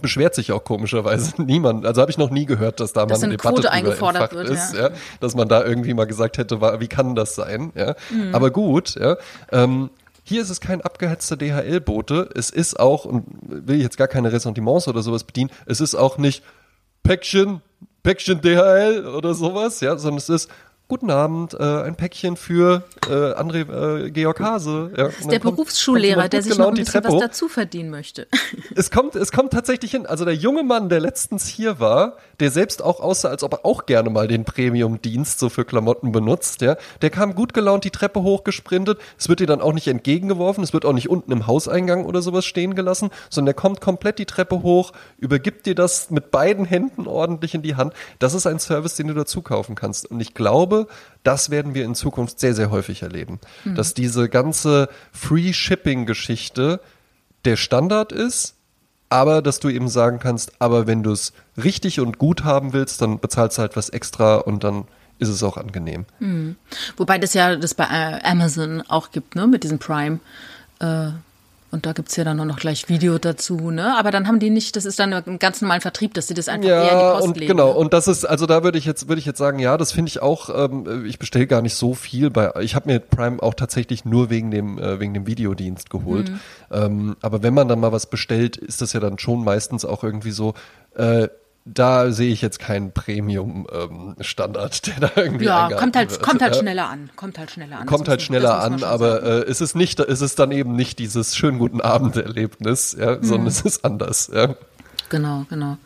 beschwert sich auch komischerweise niemand. Also habe ich noch nie gehört, dass da dass mal eine Debatte Quote eingefordert wird, ist, ja. ja. dass man da irgendwie mal gesagt hätte, wie kann das sein? Ja, mhm. aber gut. Ja, ähm, hier ist es kein abgehetzter DHL-Bote. Es ist auch und will ich jetzt gar keine Ressentiments oder sowas bedienen. Es ist auch nicht Päckchen, Päckchen DHL oder sowas, ja, sondern es ist Guten Abend, äh, ein Päckchen für äh, André äh, Georg Hase. Ja, das ist der Berufsschullehrer, der sich noch ein bisschen was dazu verdienen möchte. Es kommt, es kommt tatsächlich hin. Also der junge Mann, der letztens hier war, der selbst auch aussah, als ob er auch gerne mal den Premium-Dienst so für Klamotten benutzt, ja, der kam gut gelaunt die Treppe hochgesprintet. Es wird dir dann auch nicht entgegengeworfen, es wird auch nicht unten im Hauseingang oder sowas stehen gelassen, sondern der kommt komplett die Treppe hoch, übergibt dir das mit beiden Händen ordentlich in die Hand. Das ist ein Service, den du dazu kaufen kannst. Und ich glaube, das werden wir in Zukunft sehr, sehr häufig erleben. Mhm. Dass diese ganze Free-Shipping-Geschichte der Standard ist, aber dass du eben sagen kannst, aber wenn du es richtig und gut haben willst, dann bezahlst du halt was extra und dann ist es auch angenehm. Mhm. Wobei das ja das bei äh, Amazon auch gibt, ne, mit diesem Prime. Äh Und da gibt's ja dann auch noch gleich Video dazu, ne? Aber dann haben die nicht, das ist dann im ganz normalen Vertrieb, dass sie das einfach ja, eher in die Post und legen. genau, ne? und das ist, also da würde ich jetzt, würde ich jetzt sagen, ja, das finde ich auch, ähm, ich bestelle gar nicht so viel bei, ich habe mir Prime auch tatsächlich nur wegen dem, äh, wegen dem Videodienst geholt. Mhm. Ähm, aber wenn man dann mal was bestellt, ist das ja dann schon meistens auch irgendwie so, äh, da sehe ich jetzt keinen Premium-Standard, der da irgendwie ja, kommt halt, wird. kommt halt Ja. schneller an. Kommt halt schneller an. Kommt halt schneller an, aber äh, es ist nicht, es ist dann eben nicht dieses schönen guten Abend-Erlebnis, ja, Mhm. sondern es ist anders, ja. Genau, genau.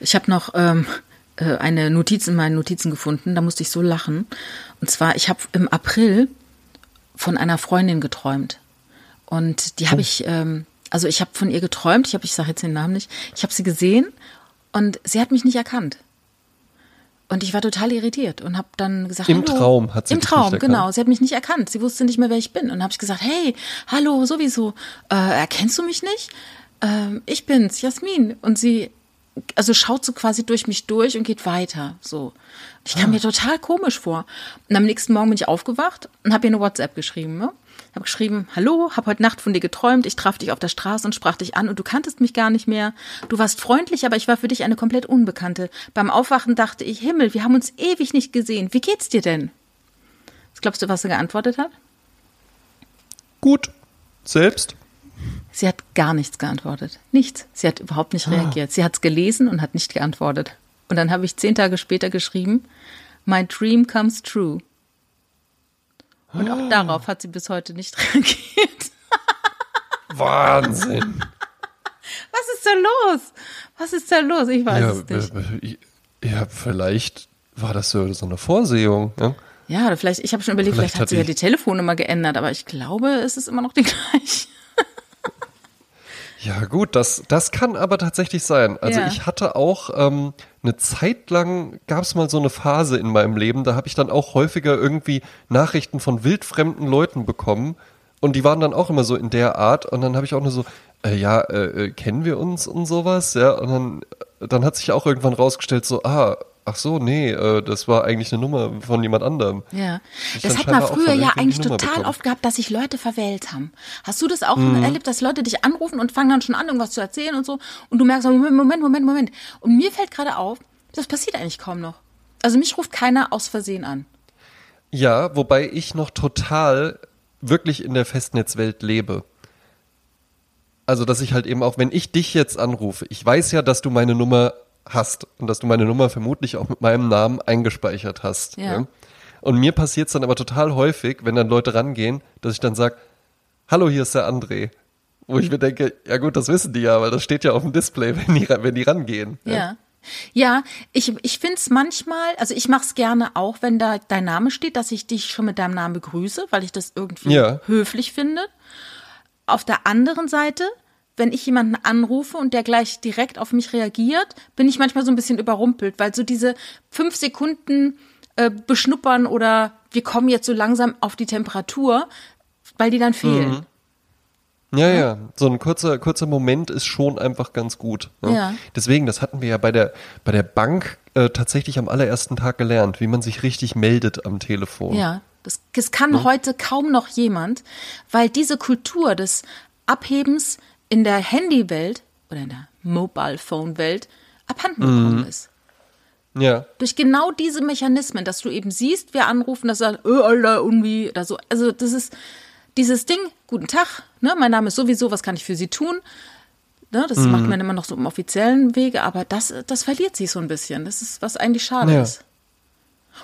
Ich habe noch ähm, äh, eine Notiz in meinen Notizen gefunden, da musste ich so lachen. Und zwar, ich habe im April von einer Freundin geträumt. Und die habe ich, ähm, also ich habe von ihr geträumt, ich habe, ich sage jetzt den Namen nicht, ich habe sie gesehen und sie hat mich nicht erkannt. Und ich war total irritiert und habe dann gesagt, Im hallo. Traum hat sie Im Traum, nicht genau. Sie hat mich nicht erkannt. Sie wusste nicht mehr, wer ich bin. Und habe ich gesagt, hey, hallo, sowieso. Äh, erkennst du mich nicht? Ähm, ich bin's, Jasmin. Und sie, also schaut so quasi durch mich durch und geht weiter. So. Ich kam mir total komisch vor. Und am nächsten Morgen bin ich aufgewacht und habe ihr eine WhatsApp geschrieben. Ne? Habe geschrieben, hallo, habe heute Nacht von dir geträumt. Ich traf dich auf der Straße und sprach dich an und du kanntest mich gar nicht mehr. Du warst freundlich, aber ich war für dich eine komplett Unbekannte. Beim Aufwachen dachte ich, Himmel, wir haben uns ewig nicht gesehen. Wie geht's dir denn? Was glaubst du, was sie geantwortet hat? Gut. Selbst? Sie hat gar nichts geantwortet. Nichts. Sie hat überhaupt nicht reagiert. Sie hat es gelesen und hat nicht geantwortet. Und dann habe ich zehn Tage später geschrieben, My dream comes true. Und auch darauf hat sie bis heute nicht reagiert. Wahnsinn. Was ist da los? Was ist da los? Ich weiß ja, es nicht. ja, vielleicht war das so, so eine Vorsehung. Ja? Ja, oder vielleicht, ich habe schon überlegt, vielleicht, Vielleicht hat sie ja die- die Telefonnummer geändert, aber ich glaube, es ist immer noch die gleiche. Ja, gut, das, das kann aber tatsächlich sein. Also Ja. ich hatte auch ähm, eine Zeit lang, gab es mal so eine Phase in meinem Leben, da habe ich dann auch häufiger irgendwie Nachrichten von wildfremden Leuten bekommen. Und die waren dann auch immer so in der Art. Und dann habe ich auch nur so, äh, ja, äh, äh, kennen wir uns und sowas? Ja, und dann, dann hat sich auch irgendwann rausgestellt, so, ah, ach so, nee, äh, das war eigentlich eine Nummer von jemand anderem. Ja, Ich das hat man früher ja eigentlich total oft gehabt, dass sich Leute verwählt haben. Hast du das auch Mhm. erlebt, dass Leute dich anrufen und fangen dann schon an, irgendwas zu erzählen und so und du merkst, Moment, Moment, Moment, Moment. Und mir fällt gerade auf, das passiert eigentlich kaum noch. Also mich ruft keiner aus Versehen an. Ja, wobei ich noch total wirklich in der Festnetzwelt lebe. Also, dass ich halt eben auch, wenn ich dich jetzt anrufe, ich weiß ja, dass du meine Nummer hast und dass du meine Nummer vermutlich auch mit meinem Namen eingespeichert hast. Ja. Und mir passiert es dann aber total häufig, wenn dann Leute rangehen, dass ich dann sage, hallo, hier ist der André. Wo ich mir denke, ja gut, das wissen die ja, weil das steht ja auf dem Display, wenn die, wenn die rangehen. Ja. Ja, ich, ich finde es manchmal, also ich mache es gerne auch, wenn da dein Name steht, dass ich dich schon mit deinem Namen begrüße, weil ich das irgendwie Ja. höflich finde. Auf der anderen Seite, wenn ich jemanden anrufe und der gleich direkt auf mich reagiert, bin ich manchmal so ein bisschen überrumpelt, weil so diese fünf Sekunden äh, beschnuppern oder wir kommen jetzt so langsam auf die Temperatur, weil die dann fehlen. Ja, ja, so ein kurzer, kurzer Moment ist schon einfach ganz gut. Ne? Ja. Deswegen, das hatten wir ja bei der, bei der Bank äh, tatsächlich am allerersten Tag gelernt, wie man sich richtig meldet am Telefon. Ja, das, das kann heute kaum noch jemand, weil diese Kultur des Abhebens in der Handywelt oder in der Mobile Phone Welt abhanden gekommen ist. Ja, Durch genau diese Mechanismen, dass du eben siehst, wer anrufen, dass sagt, äh, Alter, irgendwie oder so. Also das ist dieses Ding, guten Tag, ne, mein Name ist sowieso, was kann ich für Sie tun? Ne, das macht man immer noch so im offiziellen Wege, aber das, das verliert sich so ein bisschen. Das ist, was eigentlich schade Ja. ist.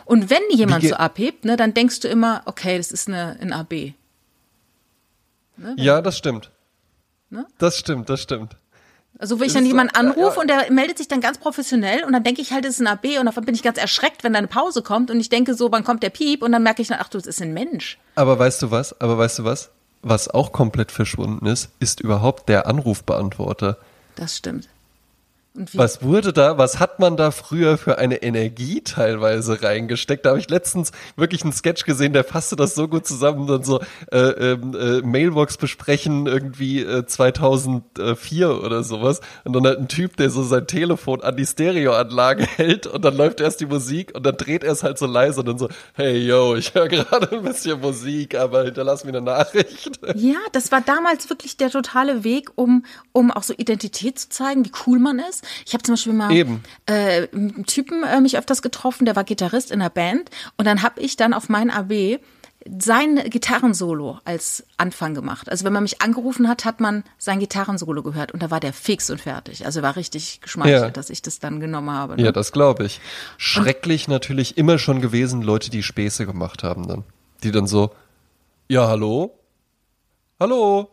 Und wenn jemand so abhebt, ne, dann denkst du immer, okay, das ist eine, ein AB. Ne, ja, das stimmt. Ne? Das stimmt, das stimmt. Also wenn ich dann jemanden anrufe ja. und der meldet sich dann ganz professionell und dann denke ich halt, es ist ein AB und davon bin ich ganz erschreckt, wenn da eine Pause kommt und ich denke so, wann kommt der Piep und dann merke ich dann, ach du, das ist ein Mensch. Aber weißt du was? Aber weißt du was? Was auch komplett verschwunden ist, ist überhaupt der Anrufbeantworter. Das stimmt. Was wurde da, was hat man da früher für eine Energie teilweise reingesteckt? Da habe ich letztens wirklich einen Sketch gesehen, der fasste das so gut zusammen, dann so äh, ähm, äh, Mailbox besprechen irgendwie äh, 2004 oder sowas und dann halt ein Typ, der so sein Telefon an die Stereoanlage hält und dann läuft erst die Musik und dann dreht er es halt so leise und dann so, hey yo, ich höre gerade ein bisschen Musik, aber hinterlass mir eine Nachricht. Ja, das war damals wirklich der totale Weg, um, um auch so Identität zu zeigen, wie cool man ist. Ich habe zum Beispiel mal Eben. Äh, einen Typen äh, mich öfters getroffen, der war Gitarrist in einer Band und dann habe ich dann auf mein AB sein Gitarrensolo als Anfang gemacht. Also wenn man mich angerufen hat, hat man sein Gitarrensolo gehört und da war der fix und fertig. Also war richtig geschmeichelt, ja. dass ich das dann genommen habe. Ne? Ja, das glaube ich. Schrecklich und natürlich immer schon gewesen, Leute, die Späße gemacht haben dann. Die dann so, ja, hallo? Hallo?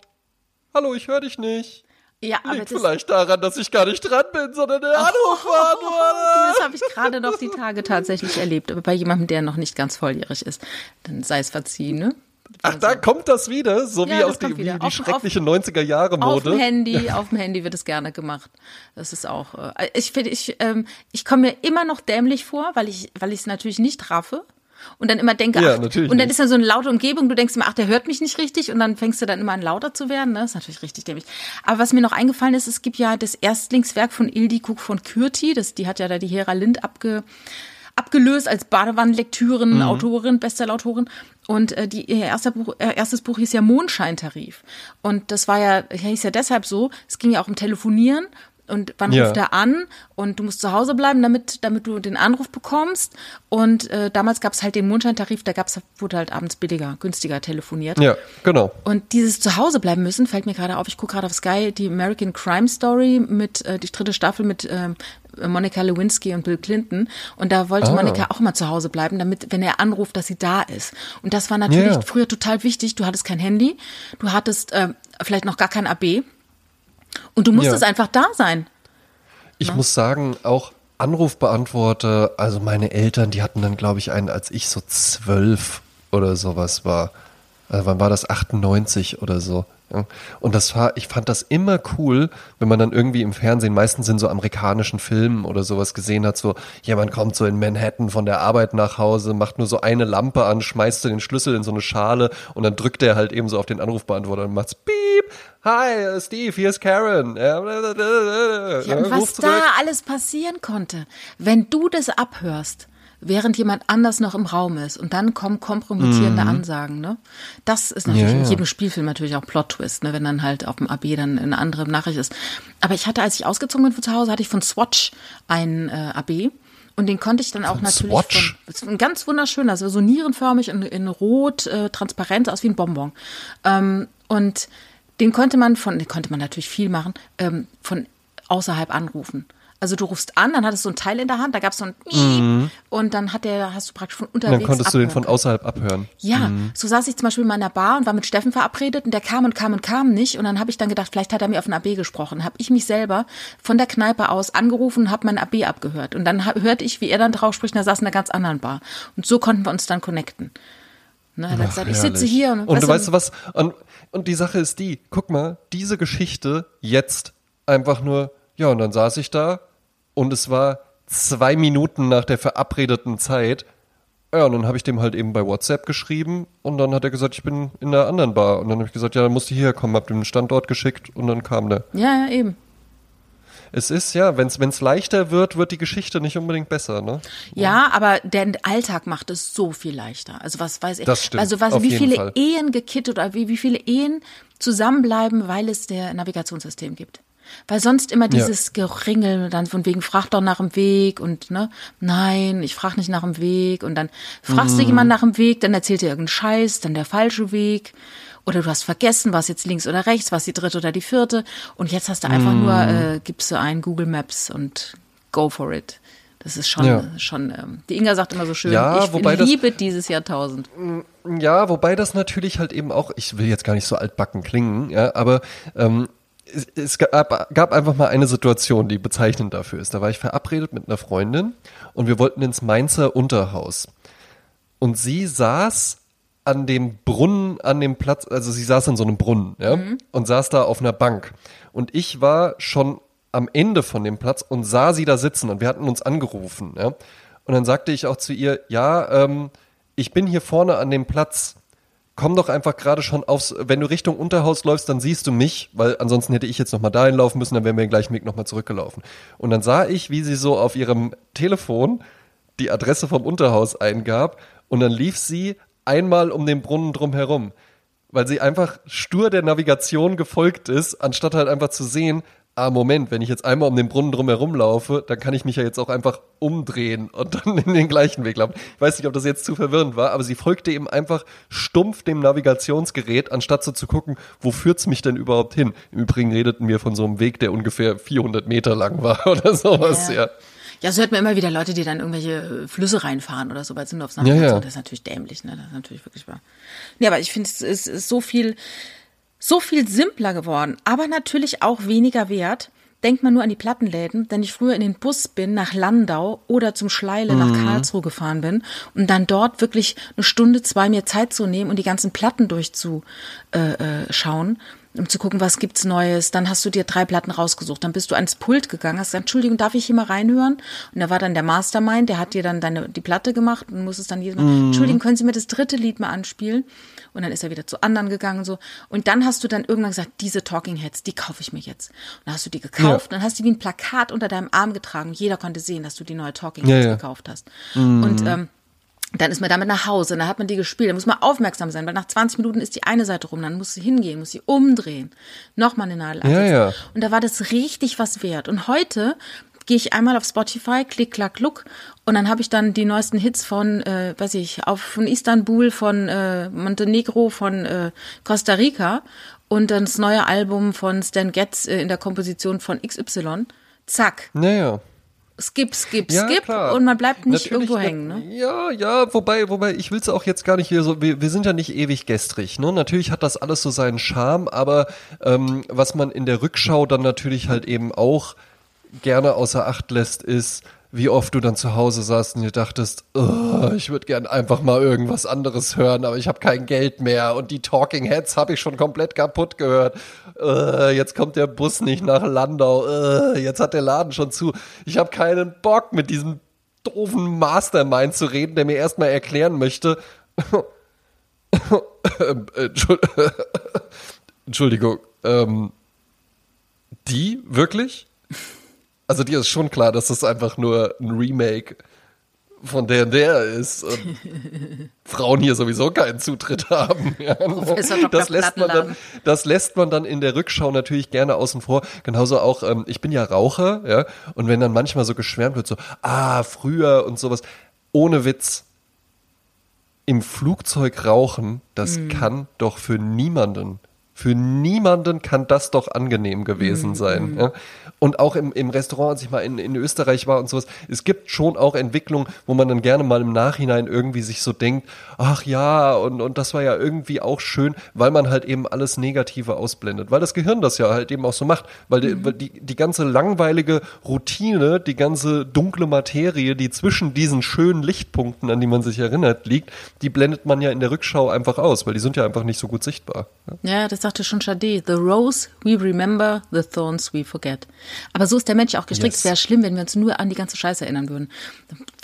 Hallo, ich höre dich nicht. Ja, aber Liegt vielleicht daran, dass ich gar nicht dran bin, sondern der Anruf war nur. Das habe ich gerade noch die Tage tatsächlich erlebt, aber bei jemandem, der noch nicht ganz volljährig ist. Dann sei es verziehen, ne? Ach, da kommt das wieder, so ja, wie auf die, wie die schreckliche 90er Jahre Mode. Auf dem Handy, auf dem Handy wird es gerne gemacht. Das ist auch, äh, ich finde, ich, ähm, ich komme mir immer noch dämlich vor, weil ich, weil ich es natürlich nicht raffe und dann immer denke, ja, ach, und dann nicht. ist dann so eine laute Umgebung, du denkst immer, ach, der hört mich nicht richtig und dann fängst du dann immer an lauter zu werden, ne? Das ist natürlich richtig dämlich. Aber was mir noch eingefallen ist, es gibt ja das Erstlingswerk von Ildikuk von Kürti, das, die hat ja da die Hera Lind abge, abgelöst als Badewannenlektüren, mhm. Autorin, Bestsellerautorin. Und äh, die, ihr erster Buch, äh, erstes Buch hieß ja Mondscheintarif. Und das war ja, hieß ja deshalb so, es ging ja auch um Telefonieren und wann ja. ruft er an und du musst zu Hause bleiben, damit, damit du den Anruf bekommst. Und äh, damals gab es halt den Mondscheintarif, da gab's, wurde halt abends billiger, günstiger telefoniert. Ja, genau. Und dieses zu Hause bleiben müssen, fällt mir gerade auf, ich gucke gerade auf Sky, die American Crime Story mit, äh, die dritte Staffel mit äh, Monica Lewinsky und Bill Clinton. Und da wollte ah. Monika auch mal zu Hause bleiben, damit, wenn er anruft, dass sie da ist. Und das war natürlich yeah. früher total wichtig. Du hattest kein Handy, du hattest äh, vielleicht noch gar kein AB. Und du musstest ja. einfach da sein. Ich ja. muss sagen, auch Anrufbeantworter, also meine Eltern, die hatten dann, glaube ich, einen, als ich so zwölf oder sowas war. Also wann war das? 98 oder so. Und das war, ich fand das immer cool, wenn man dann irgendwie im Fernsehen, meistens in so amerikanischen Filmen oder sowas gesehen hat, so jemand kommt so in Manhattan von der Arbeit nach Hause, macht nur so eine Lampe an, schmeißt den Schlüssel in so eine Schale und dann drückt er halt eben so auf den Anrufbeantworter und macht's Piep, hi Steve, hier ist Karen. Ja, und was da alles passieren konnte, wenn du das abhörst während jemand anders noch im Raum ist und dann kommen kompromittierende mhm. Ansagen. Ne? Das ist natürlich ja, ja. in jedem Spielfilm natürlich auch Plot-Twist, ne? wenn dann halt auf dem AB dann eine andere Nachricht ist. Aber ich hatte, als ich ausgezogen bin von zu Hause, hatte ich von Swatch ein äh, AB. Und den konnte ich dann auch natürlich Swatch. von, ganz wunderschön, also so nierenförmig in, in rot, äh, transparent, aus wie ein Bonbon. Ähm, und den konnte man von, den konnte man natürlich viel machen, ähm, von außerhalb anrufen. Also du rufst an, dann hattest du ein Teil in der Hand, da gab es so ein mhm. und dann hat der, hast du praktisch von unterwegs. Und dann konntest abhören. du den von außerhalb abhören. Ja, mhm. so saß ich zum Beispiel in meiner Bar und war mit Steffen verabredet und der kam und kam und kam nicht. Und dann habe ich dann gedacht, vielleicht hat er mir auf ein AB gesprochen. Habe ich mich selber von der Kneipe aus angerufen und habe mein AB abgehört. Und dann hörte ich, wie er dann drauf spricht, und er saß in einer ganz anderen Bar. Und so konnten wir uns dann connecten. Ne, er hat gesagt, ich sitze hier und, und du weißt du was? Und, und die Sache ist die, guck mal, diese Geschichte jetzt einfach nur, ja, und dann saß ich da und es war zwei Minuten nach der verabredeten Zeit. Ja, und dann habe ich dem halt eben bei WhatsApp geschrieben und dann hat er gesagt, ich bin in einer anderen Bar. Und dann habe ich gesagt, ja, dann musst du hierher kommen, hab dem einen Standort geschickt und dann kam der. Ja, ja, eben. Es ist ja, wenn es leichter wird, wird die Geschichte nicht unbedingt besser, ne? Ja, aber der Alltag macht es so viel leichter. Also was weiß ich. Das stimmt. Also was, wie viele Fall. Ehen gekittet oder wie, wie viele Ehen zusammenbleiben, weil es der Navigationssystem gibt. Weil sonst immer dieses ja. Geringel, dann von wegen, frag doch nach dem Weg und ne, nein, ich frag nicht nach dem Weg und dann fragst mhm. du jemanden nach dem Weg, dann erzählt dir irgendeinen Scheiß, dann der falsche Weg. Oder du hast vergessen, was jetzt links oder rechts, was die dritte oder die vierte. Und jetzt hast du einfach mm. nur, äh, gibst du ein Google Maps und go for it. Das ist schon, ja. schon. Ähm, die Inga sagt immer so schön, ja, ich liebe das, dieses Jahrtausend. Ja, wobei das natürlich halt eben auch, ich will jetzt gar nicht so altbacken klingen, ja, aber ähm, es, gab, gab einfach mal eine Situation, die bezeichnend dafür ist. Da war ich verabredet mit einer Freundin und wir wollten ins Mainzer Unterhaus. Und sie saß an dem Brunnen, an dem Platz, also sie saß an so einem Brunnen, ja, mhm. und saß da auf einer Bank. Und ich war schon am Ende von dem Platz und sah sie da sitzen und wir hatten uns angerufen. Ja? Und dann sagte ich auch zu ihr, ja, ähm, ich bin hier vorne an dem Platz. Komm doch einfach gerade schon aufs, wenn du Richtung Unterhaus läufst, dann siehst du mich, weil ansonsten hätte ich jetzt nochmal dahin laufen müssen, dann wären wir gleich Weg nochmal zurückgelaufen. Und dann sah ich, wie sie so auf ihrem Telefon die Adresse vom Unterhaus eingab und dann lief sie einmal um den Brunnen drum herum, weil sie einfach stur der Navigation gefolgt ist, anstatt halt einfach zu sehen, ah, Moment, wenn ich jetzt einmal um den Brunnen drum herum laufe, dann kann ich mich ja jetzt auch einfach umdrehen und dann in den gleichen Weg laufen. Ich weiß nicht, ob das jetzt zu verwirrend war, aber sie folgte eben einfach stumpf dem Navigationsgerät, anstatt so zu gucken, wo führt's mich denn überhaupt hin? Im Übrigen redeten wir von so einem Weg, der ungefähr 400 Meter lang war oder sowas, ja. ja. Ja, so hört man immer wieder Leute, die dann irgendwelche Flüsse reinfahren oder so bei Sindorfs ja, ja. Das ist natürlich dämlich, ne? Das ist natürlich wirklich wahr. Nee, aber ich finde, es ist so viel, so viel simpler geworden, aber natürlich auch weniger wert. Denkt man nur an die Plattenläden, wenn ich früher in den Bus bin nach Landau oder zum Schleile mhm. nach Karlsruhe gefahren bin und dann dort wirklich eine Stunde, zwei mir Zeit zu nehmen und die ganzen Platten durchzuschauen, äh, äh, um zu gucken, was gibt's Neues. Dann hast du dir drei Platten rausgesucht. Dann bist du ans Pult gegangen, hast gesagt, Entschuldigung, darf ich hier mal reinhören? Und da war dann der Mastermind, der hat dir dann deine, die Platte gemacht und musstest dann jedes Mal, mhm. Entschuldigung, können Sie mir das dritte Lied mal anspielen? Und dann ist er wieder zu anderen gegangen und so. Und dann hast du dann irgendwann gesagt, diese Talking Heads, die kaufe ich mir jetzt. Und dann hast du die gekauft ja. dann hast du wie ein Plakat unter deinem Arm getragen. Jeder konnte sehen, dass du die neue Talking Heads ja, ja. gekauft hast. Mhm. Und ähm, dann ist man damit nach Hause, dann hat man die gespielt, dann muss man aufmerksam sein, weil nach 20 Minuten ist die eine Seite rum, dann muss sie hingehen, muss sie umdrehen, nochmal eine Nadel ja, ja. Und da war das richtig was wert. Und heute gehe ich einmal auf Spotify, klick, klack, look und dann habe ich dann die neuesten Hits von, äh, weiß ich, auf von Istanbul, von äh, Montenegro, von äh, Costa Rica und dann das neue Album von Stan Getz äh, in der Komposition von XY. Zack. Naja skip, skip, ja, skip klar. und man bleibt nicht Natürlich, irgendwo hängen. Ne? Ja, ja, wobei, wobei, ich will es auch jetzt gar nicht hier so, wir, wir sind ja nicht ewig gestrig. Ne? Natürlich hat das alles so seinen Charme, aber ähm, was man in der Rückschau dann natürlich halt eben auch gerne außer Acht lässt, ist, wie oft du dann zu Hause saßt und dir dachtest, ich würde gern einfach mal irgendwas anderes hören, aber ich habe kein Geld mehr und die Talking Heads habe ich schon komplett kaputt gehört. Jetzt kommt der Bus nicht nach Landau. Jetzt hat der Laden schon zu. Ich habe keinen Bock mit diesem doofen Mastermind zu reden, der mir erstmal erklären möchte. Entschuldigung, ähm, die wirklich? Also dir ist schon klar, dass das einfach nur ein Remake von der und der ist und Frauen hier sowieso keinen Zutritt haben. Ja. Das lässt man dann, das lässt man dann in der Rückschau natürlich gerne außen vor. Genauso auch, ähm, ich bin ja Raucher, ja, und wenn dann manchmal so geschwärmt wird, so, ah, früher und sowas, ohne Witz, im Flugzeug rauchen, das mm. kann doch für niemanden für niemanden kann das doch angenehm gewesen mhm. sein. Ja? Und auch im, im Restaurant, als ich mal in, in Österreich war und sowas, es gibt schon auch Entwicklungen, wo man dann gerne mal im Nachhinein irgendwie sich so denkt, ach ja, und, und das war ja irgendwie auch schön, weil man halt eben alles Negative ausblendet. Weil das Gehirn das ja halt eben auch so macht. Weil, die, mhm. weil die, die ganze langweilige Routine, die ganze dunkle Materie, die zwischen diesen schönen Lichtpunkten, an die man sich erinnert, liegt, die blendet man ja in der Rückschau einfach aus, weil die sind ja einfach nicht so gut sichtbar. Ja, ja das sagte schon Chade, the rose we remember, the thorns we forget. Aber so ist der Mensch auch gestrickt. Yes. Es wäre schlimm, wenn wir uns nur an die ganze Scheiße erinnern würden.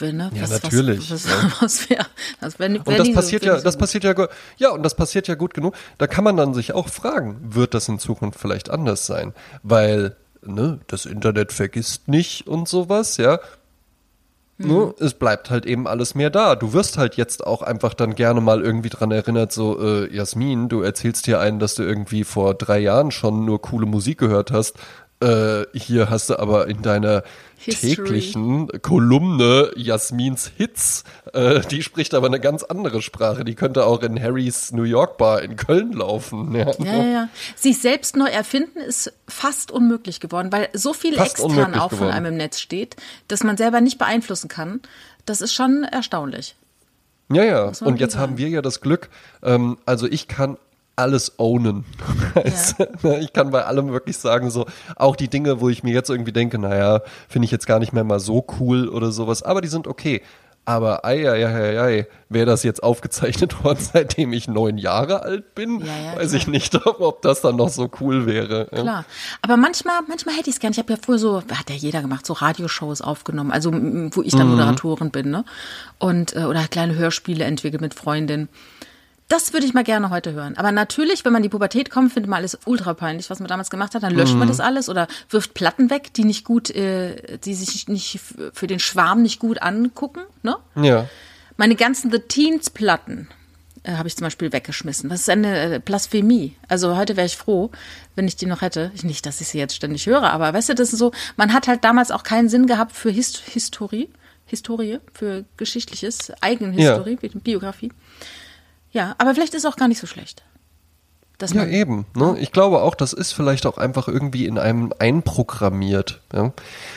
Ne? Ja, natürlich. Was, was, was wär, was wär, und das passiert so, ja, das passiert ja, ja, und das passiert ja gut genug. Da kann man dann sich auch fragen, wird das in Zukunft vielleicht anders sein? Weil, ne, das Internet vergisst nicht und sowas, ja. Mhm. Ne? Es bleibt halt eben alles mehr da. Du wirst halt jetzt auch einfach dann gerne mal irgendwie dran erinnert, so, äh, Jasmin, du erzählst dir einen, dass du irgendwie vor drei Jahren schon nur coole Musik gehört hast. Äh, hier hast du aber in deiner History. täglichen Kolumne Jasmins Hits, äh, die spricht aber eine ganz andere Sprache. Die könnte auch in Harrys New York Bar in Köln laufen. Ja, ja, ja. Sich selbst neu erfinden ist fast unmöglich geworden, weil so viel fast extern auch von einem im Netz steht, dass man selber nicht beeinflussen kann. Das ist schon erstaunlich. Ja, ja. Und jetzt haben wir ja das Glück, ähm, also ich kann alles ownen. Ja. ich kann bei allem wirklich sagen, so auch die Dinge, wo ich mir jetzt irgendwie denke, naja, finde ich jetzt gar nicht mehr mal so cool oder sowas, aber die sind okay. Aber ei, ei, ei, ei, wäre das jetzt aufgezeichnet worden, seitdem ich neun Jahre alt bin, ja, ja, weiß klar. ich nicht, ob das dann noch so cool wäre. Klar. Aber manchmal, manchmal hätte ich es gern. Ich habe ja früher so, hat ja jeder gemacht, so Radioshows aufgenommen, also wo ich dann mhm. Moderatorin bin, ne? Und, äh, oder kleine Hörspiele entwickelt mit Freundinnen. Das würde ich mal gerne heute hören. Aber natürlich, wenn man in die Pubertät kommt, findet man alles ultra peinlich, was man damals gemacht hat. Dann löscht mhm. man das alles oder wirft Platten weg, die nicht gut, äh, die sich nicht für den Schwarm nicht gut angucken. Ne? Ja. Meine ganzen The Teens Platten äh, habe ich zum Beispiel weggeschmissen. Das ist eine äh, Blasphemie. Also heute wäre ich froh, wenn ich die noch hätte. Nicht, dass ich sie jetzt ständig höre, aber weißt du, das ist so. Man hat halt damals auch keinen Sinn gehabt für Hist Historie, Historie, für geschichtliches, Eigenhistorie, ja. Biografie. Ja, aber vielleicht ist es auch gar nicht so schlecht ja, eben. Ne? Ich glaube auch, das ist vielleicht auch einfach irgendwie in einem einprogrammiert. Ja?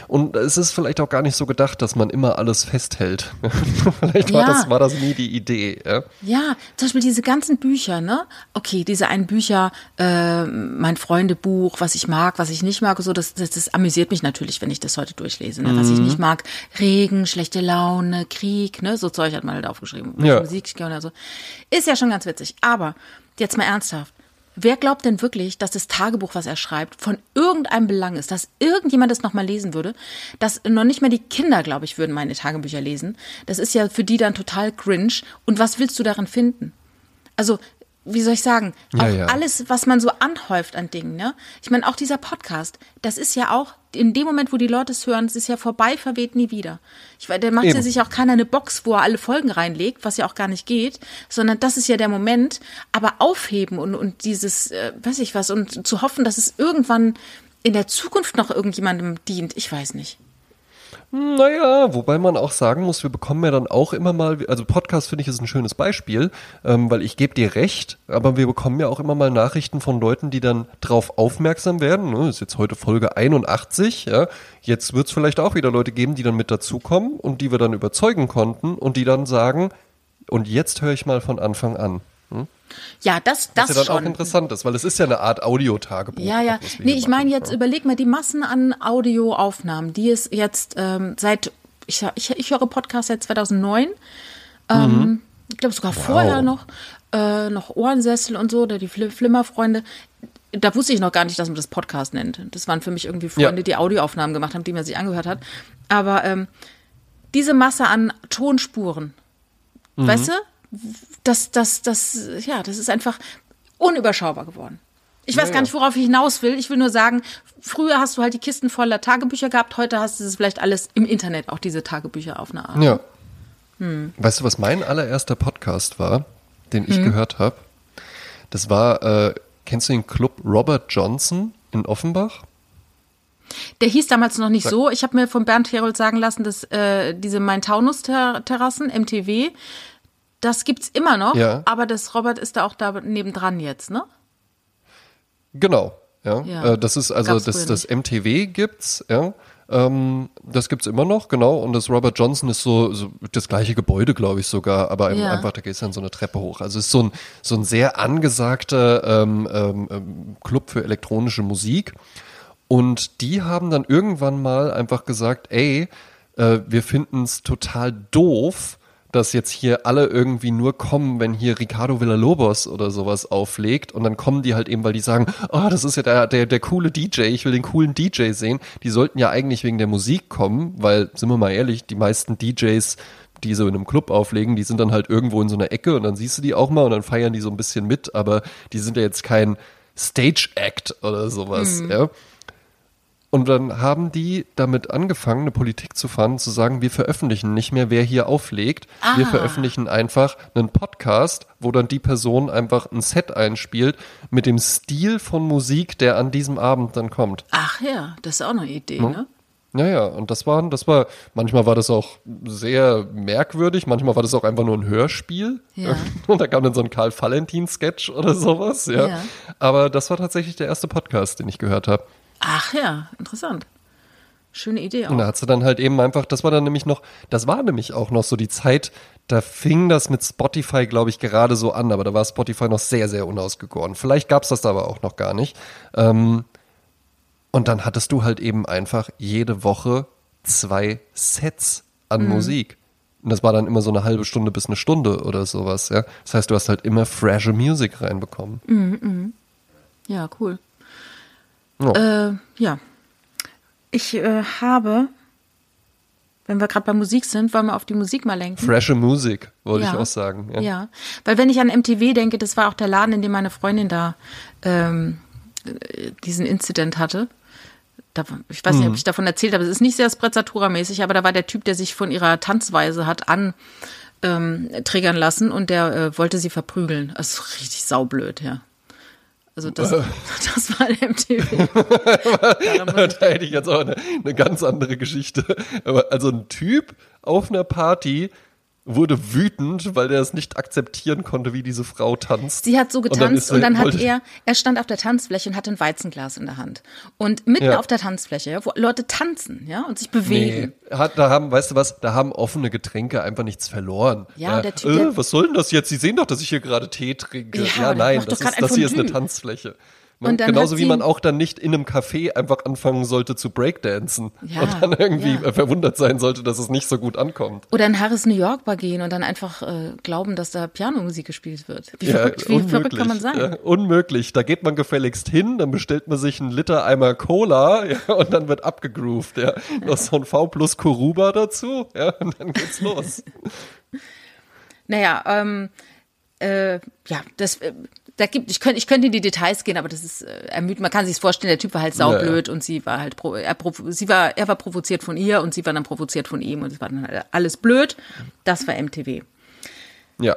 Und es ist vielleicht auch gar nicht so gedacht, dass man immer alles festhält. vielleicht war, ja. das, war das nie die Idee. Ja? ja, zum Beispiel diese ganzen Bücher, ne? Okay, diese einen Bücher, äh, mein Freundebuch, was ich mag, was ich nicht mag, so, das, das, das amüsiert mich natürlich, wenn ich das heute durchlese. Ne? Was ich mhm. nicht mag, Regen, schlechte Laune, Krieg, ne? So Zeug hat man halt aufgeschrieben. Ja. Musik oder so. Ist ja schon ganz witzig. Aber jetzt mal ernsthaft Wer glaubt denn wirklich, dass das Tagebuch, was er schreibt, von irgendeinem Belang ist, dass irgendjemand es nochmal lesen würde? Dass noch nicht mehr die Kinder, glaube ich, würden meine Tagebücher lesen. Das ist ja für die dann total cringe. Und was willst du darin finden? Also wie soll ich sagen, auch ja, ja. alles, was man so anhäuft an Dingen, ne? Ich meine, auch dieser Podcast, das ist ja auch, in dem Moment, wo die Leute es hören, es ist ja vorbei, verweht nie wieder. Ich weiß, da macht ja sich auch keiner eine Box, wo er alle Folgen reinlegt, was ja auch gar nicht geht, sondern das ist ja der Moment, aber aufheben und, und dieses, äh, weiß ich was, und zu hoffen, dass es irgendwann in der Zukunft noch irgendjemandem dient, ich weiß nicht. Naja, wobei man auch sagen muss, wir bekommen ja dann auch immer mal, also Podcast finde ich ist ein schönes Beispiel, ähm, weil ich gebe dir recht, aber wir bekommen ja auch immer mal Nachrichten von Leuten, die dann drauf aufmerksam werden. Ne? Ist jetzt heute Folge 81, ja. Jetzt wird es vielleicht auch wieder Leute geben, die dann mit dazukommen und die wir dann überzeugen konnten und die dann sagen, und jetzt höre ich mal von Anfang an. Hm? Ja, das, das Was ja dann schon. auch interessant ist, weil es ist ja eine Art Audiotagebuch. Ja, ja. Nee, ich meine jetzt, ja. überleg mal die Massen an Audioaufnahmen, die es jetzt ähm, seit, ich, ich, ich höre Podcasts seit 2009, ähm, mhm. ich glaube sogar wow. vorher noch, äh, noch Ohrensessel und so, oder die Fl Flimmerfreunde. Da wusste ich noch gar nicht, dass man das Podcast nennt. Das waren für mich irgendwie Freunde, ja. die Audioaufnahmen gemacht haben, die man sich angehört hat. Aber ähm, diese Masse an Tonspuren, mhm. weißt du, das, das, das, ja, das ist einfach unüberschaubar geworden. Ich weiß ja, gar nicht, worauf ich hinaus will. Ich will nur sagen, früher hast du halt die Kisten voller Tagebücher gehabt, heute hast du es vielleicht alles im Internet, auch diese Tagebücher auf eine Art. Ja. Hm. Weißt du, was mein allererster Podcast war, den ich hm. gehört habe? Das war, äh, kennst du den Club Robert Johnson in Offenbach? Der hieß damals noch nicht so. Ich habe mir von Bernd Herold sagen lassen, dass äh, diese Main-Taunus-Terrassen, MTW, das gibt's immer noch, ja. aber das Robert ist da auch da nebendran jetzt, ne? Genau, ja. ja. Äh, das ist also das, das MTW gibt's, ja. Ähm, das gibt's immer noch, genau. Und das Robert Johnson ist so, so das gleiche Gebäude, glaube ich sogar, aber ja. einfach, da gehst du dann so eine Treppe hoch. Also es ist so ein, so ein sehr angesagter ähm, ähm, ähm Club für elektronische Musik. Und die haben dann irgendwann mal einfach gesagt, ey, äh, wir finden es total doof, dass jetzt hier alle irgendwie nur kommen, wenn hier Ricardo Villalobos oder sowas auflegt und dann kommen die halt eben, weil die sagen, oh, das ist ja der, der, der coole DJ, ich will den coolen DJ sehen. Die sollten ja eigentlich wegen der Musik kommen, weil, sind wir mal ehrlich, die meisten DJs, die so in einem Club auflegen, die sind dann halt irgendwo in so einer Ecke und dann siehst du die auch mal und dann feiern die so ein bisschen mit, aber die sind ja jetzt kein Stage Act oder sowas, mhm. ja. Und dann haben die damit angefangen, eine Politik zu fahren, zu sagen, wir veröffentlichen nicht mehr, wer hier auflegt. Ah. Wir veröffentlichen einfach einen Podcast, wo dann die Person einfach ein Set einspielt mit dem Stil von Musik, der an diesem Abend dann kommt. Ach ja, das ist auch eine Idee, hm? ne? Ja, ja, und das war, das war, manchmal war das auch sehr merkwürdig, manchmal war das auch einfach nur ein Hörspiel. Ja. Und da kam dann so ein Karl Valentin-Sketch oder sowas, ja. ja. Aber das war tatsächlich der erste Podcast, den ich gehört habe. Ach ja, interessant. Schöne Idee auch. Und da hat sie dann halt eben einfach, das war dann nämlich noch, das war nämlich auch noch so die Zeit, da fing das mit Spotify, glaube ich, gerade so an, aber da war Spotify noch sehr, sehr unausgegoren. Vielleicht gab es das aber auch noch gar nicht. Ähm, und dann hattest du halt eben einfach jede Woche zwei Sets an mhm. Musik. Und das war dann immer so eine halbe Stunde bis eine Stunde oder sowas, ja. Das heißt, du hast halt immer frische Musik reinbekommen. Mhm, mh. Ja, cool. Oh. Äh, ja. Ich äh, habe, wenn wir gerade bei Musik sind, wollen wir auf die Musik mal lenken. Frische Musik, wollte ja. ich auch sagen. Ja. ja. weil wenn ich an MTV denke, das war auch der Laden, in dem meine Freundin da ähm, diesen Incident hatte. Da, ich weiß nicht, ob mhm. ich davon erzählt habe. Es ist nicht sehr Sprezzatura-mäßig, aber da war der Typ, der sich von ihrer Tanzweise hat an ähm, triggern lassen und der äh, wollte sie verprügeln. Das ist richtig saublöd, ja. Also das, das war der MTV. da hätte ich jetzt auch eine, eine ganz andere Geschichte. Aber also ein Typ auf einer Party wurde wütend, weil er es nicht akzeptieren konnte, wie diese Frau tanzt. Sie hat so getanzt und dann, und dann hat er, er stand auf der Tanzfläche und hatte ein Weizenglas in der Hand. Und mitten ja. auf der Tanzfläche, wo Leute tanzen, ja, und sich bewegen. Nee, hat, da haben, weißt du was, da haben offene Getränke einfach nichts verloren. Ja, ja der Typ. Äh, was soll denn das jetzt? Sie sehen doch, dass ich hier gerade Tee trinke. Ja, ja nein, das, ist, das hier ist eine Tanzfläche. Ne? Genauso wie man auch dann nicht in einem Café einfach anfangen sollte zu breakdancen ja, und dann irgendwie ja. verwundert sein sollte, dass es nicht so gut ankommt. Oder in Harris New York Bar gehen und dann einfach äh, glauben, dass da Pianomusik gespielt wird. Wie, ja, verrückt, wie verrückt kann man sein? Unmöglich. Da geht man gefälligst hin, dann bestellt man sich einen Liter Eimer Cola und dann wird abgegroovt. Ja. Noch so ein V plus Kuruba dazu ja, und dann geht's los. naja, ähm, äh, ja, das, äh, da gibt, ich könnte, ich könnte in die Details gehen, aber das ist äh, ermüdend. Man kann sich vorstellen, der Typ war halt saublöd ja, ja. und sie war halt, er, sie war, er war provoziert von ihr und sie war dann provoziert von ihm und es war dann halt alles blöd. Das war MTV. Ja.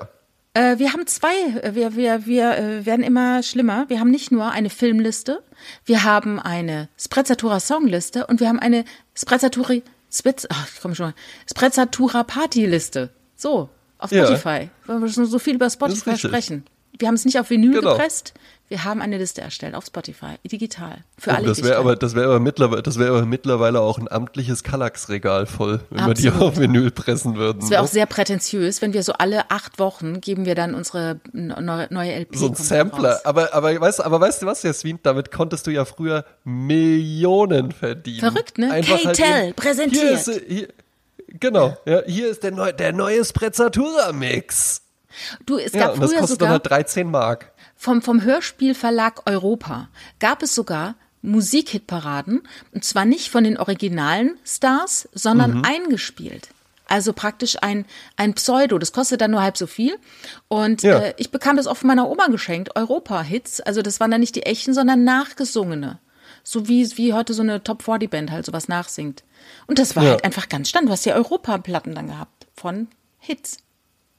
Äh, wir haben zwei, wir, wir, wir äh, werden immer schlimmer. Wir haben nicht nur eine Filmliste, wir haben eine Sprezzatura Songliste und wir haben eine Sprezzatura, Spez, ach, ich komme schon mal, Sprezzatura Partyliste. So, auf Spotify. Ja. Wollen wir schon so viel über Spotify sprechen. Wir haben es nicht auf Vinyl genau. gepresst. Wir haben eine Liste erstellt auf Spotify, digital. Für alle. Das wäre aber, das wäre aber mittlerweile, das wäre aber mittlerweile auch ein amtliches Kallax-Regal voll, wenn Absolut. wir die auf Vinyl pressen würden. Das wäre ne? auch sehr prätentiös, wenn wir so alle acht Wochen geben wir dann unsere neue, LP. So ein Sampler. Aber, aber weißt du, aber weißt du was, Jasmin? Damit konntest du ja früher Millionen verdienen. Verrückt, ne? K-Tel halt präsentiert. Hier ist, hier, genau. Ja, hier ist der, neu, der neue Sprezzatura-Mix. Du, es gab ja, und das früher kostet sogar dann halt 13 Mark. Vom, vom Hörspielverlag Europa gab es sogar Musikhitparaden und zwar nicht von den originalen Stars, sondern mhm. eingespielt. Also praktisch ein, ein Pseudo. Das kostet dann nur halb so viel. Und ja. äh, ich bekam das auch von meiner Oma geschenkt, Europa-Hits. Also das waren dann nicht die echten, sondern nachgesungene. So wie, wie heute so eine Top-40-Band halt sowas nachsingt. Und das war ja. halt einfach ganz stand. Du hast ja Europa-Platten dann gehabt von Hits.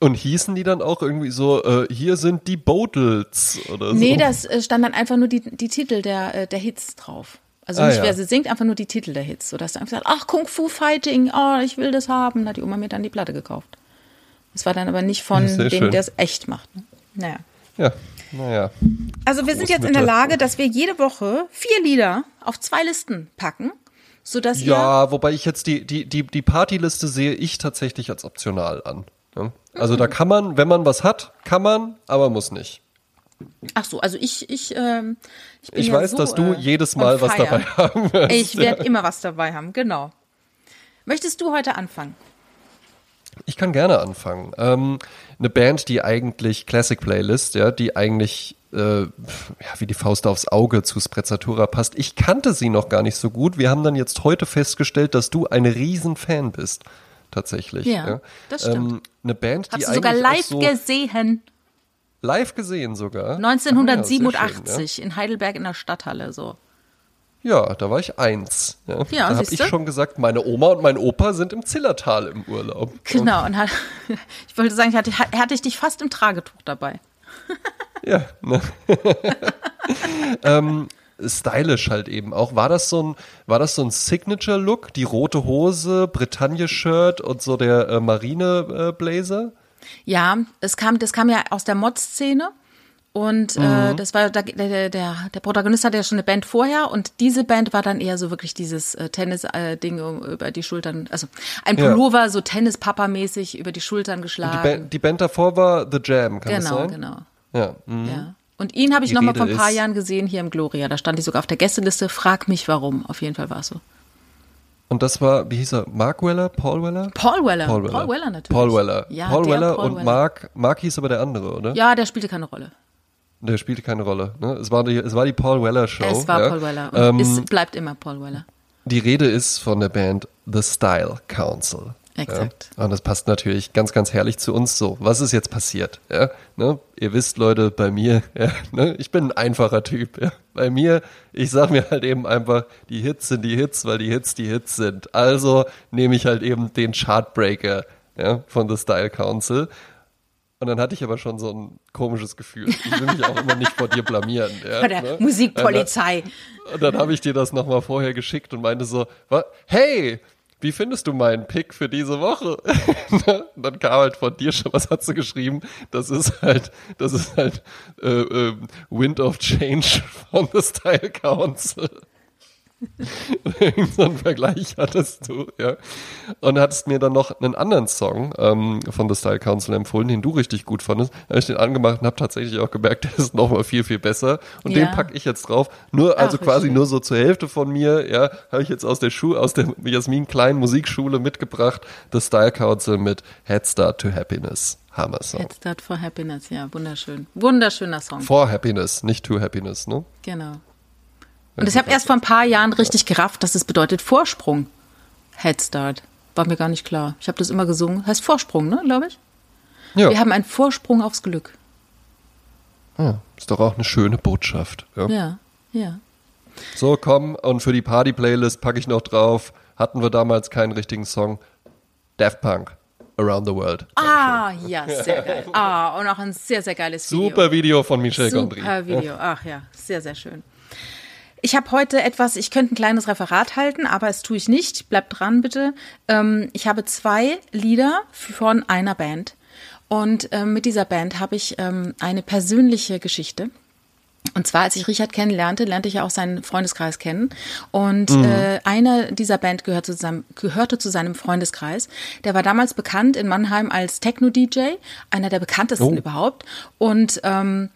Und hießen die dann auch irgendwie so, äh, hier sind die Bodels oder so? Nee, das äh, stand dann einfach nur die, die Titel der, äh, der Hits drauf. Also ah, nicht, ja. wer sie singt, einfach nur die Titel der Hits. So dass du einfach gesagt, ach, Kung Fu Fighting, oh, ich will das haben. Da hat die Oma mir dann die Platte gekauft. Das war dann aber nicht von dem, der es echt macht. Ne? Naja. Ja, naja. Also wir sind jetzt in der Lage, dass wir jede Woche vier Lieder auf zwei Listen packen. Sodass ja, wobei ich jetzt die, die, die, die Partyliste sehe ich tatsächlich als optional an. Ja? Also da kann man, wenn man was hat, kann man, aber muss nicht. Ach so, also ich, ich, ähm, ich Ich ja weiß, so, dass du äh, jedes Mal was dabei haben wirst. Ich werde ja. immer was dabei haben, genau. Möchtest du heute anfangen? Ich kann gerne anfangen. Ähm, eine Band, die eigentlich Classic Playlist, ja, die eigentlich äh, ja, wie die Faust aufs Auge zu Sprezzatura passt. Ich kannte sie noch gar nicht so gut. Wir haben dann jetzt heute festgestellt, dass du ein Riesenfan bist tatsächlich. Ja, ja. das stimmt. Ähm, eine Band, die Hast du sogar live so gesehen? Live gesehen sogar. 1987 ah, ja, schön, in Heidelberg in der Stadthalle so. Ja, da war ich eins. Ja, ja da habe ich schon gesagt, meine Oma und mein Opa sind im Zillertal im Urlaub. Genau, und hat, ich wollte sagen, hatte, hatte ich dich fast im Tragetuch dabei. ja, ne? ähm, stylisch halt eben auch. War das so ein, war das so ein Signature-Look? Die rote Hose, Bretagne-Shirt und so der äh, Marine-Blazer? ja, es kam, das kam ja aus der Mod-Szene. Und äh, mhm. äh, das war der, der, der, der Protagonist hatte ja schon eine Band vorher und diese Band war dann eher so wirklich dieses äh, Tennis-Ding äh, über die Schultern, also ein Pullover, ja. so Tennis-Papa-mäßig über die Schultern geschlagen. Die Band, die, Band, davor war The Jam, kann genau, das sein? Genau, genau. Ja. Mhm. ja. Und ihn habe ich noch mal vor ein paar Jahren gesehen hier im Gloria. Da stand ich sogar auf der Gästeliste. Frag mich warum. Auf jeden Fall war es so. Und das war, wie hieß er, Mark Weller, Paul Weller? Paul Weller. Paul Weller, Paul Weller natürlich. Paul Weller. Ja, Paul Weller Paul und Weller. Mark, Mark hieß aber der andere, oder? Ja, der spielte keine Rolle. Der spielte keine Rolle. Ne? Es, war die, es war die Paul Weller Show. es war ja? Paul Weller und Ähm, es bleibt immer Paul Weller. Die Rede ist von der Band The Style Council. Exakt. Ja? Und das passt natürlich ganz, ganz herrlich zu uns so. Was ist jetzt passiert? Ja? Ne? Ihr wisst, Leute, bei mir, ja, ne? ich bin ein einfacher Typ. Ja? Bei mir, ich sag mir halt eben einfach, die Hits sind die Hits, weil die Hits die Hits sind. Also nehme ich halt eben den Chartbreaker ja, von The Style Council. Und dann hatte ich aber schon so ein komisches Gefühl. Ich will mich auch immer nicht vor dir blamieren. Ja, Von der ne? Musikpolizei. Und dann habe ich dir das nochmal vorher geschickt und meinte so, "Wa- hey, wie findest du meinen Pick für diese Woche? und dann kam halt von dir schon, was hast du geschrieben? Das ist halt, das ist halt äh, äh, Wind of Change von The Style Council. Irgend so einen Vergleich hattest du, ja. Und hattest mir dann noch einen anderen Song ähm, von The Style Council empfohlen, den du richtig gut fandest. Da habe ich den angemacht und habe tatsächlich auch gemerkt, der ist nochmal viel, viel besser. Und Ja. den packe ich jetzt drauf. Nur, also Ach, quasi nur so zur Hälfte von mir, ja, habe ich jetzt aus der Schule, aus der Jasmin kleinen Musikschule mitgebracht, The Style Council mit Head Start to Happiness. Hammer Song. Head Start for Happiness, ja, wunderschön. Wunderschöner Song. For Happiness, nicht to Happiness, ne? Genau. Und ich habe erst vor ein paar Jahren richtig gerafft, dass es bedeutet Vorsprung. Head Start. War mir gar nicht klar. Ich habe das immer gesungen. Heißt Vorsprung, ne, glaube ich? Ja. Wir haben einen Vorsprung aufs Glück. ja, ist doch auch eine schöne Botschaft. Ja. Ja, ja. So, komm, und für die Party-Playlist packe ich noch drauf. Hatten wir damals keinen richtigen Song. Daft Punk, Around the World. Ah, ja, sehr geil. Ah, und auch ein sehr, sehr geiles Video. Super Video von Michel Gondry. Super Video. Ach ja, sehr, sehr schön. Ich habe heute etwas, ich könnte ein kleines Referat halten, aber es tue ich nicht. Bleibt dran, bitte. Ähm, ich habe zwei Lieder von einer Band. Und ähm, mit dieser Band habe ich ähm, eine persönliche Geschichte. Und zwar, als ich Richard kennenlernte, lernte ich ja auch seinen Freundeskreis kennen. Und äh, einer dieser Band gehört zu seinem, gehörte zu seinem Freundeskreis. Der war damals bekannt in Mannheim als Techno-DJ, einer der bekanntesten Oh. überhaupt. Und ähm,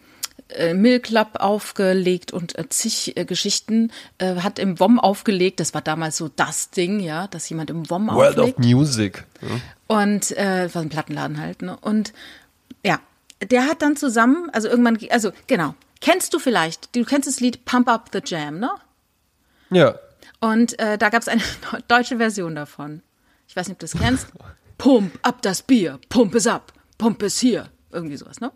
äh, Mill Club aufgelegt und äh, zig äh, Geschichten, äh, hat im WOM aufgelegt. Das war damals so das Ding, ja, dass jemand im WOM World auflegt. of Music. Ja. Und äh, war ein Plattenladen halt, ne? Und ja, der hat dann zusammen, also irgendwann, also genau, kennst du vielleicht, du kennst das Lied Pump Up the Jam, ne? ja. Und äh, da gab es eine deutsche Version davon. Ich weiß nicht, ob du das kennst. Pump up das Bier, pump es ab, pump es hier. Irgendwie sowas, ne?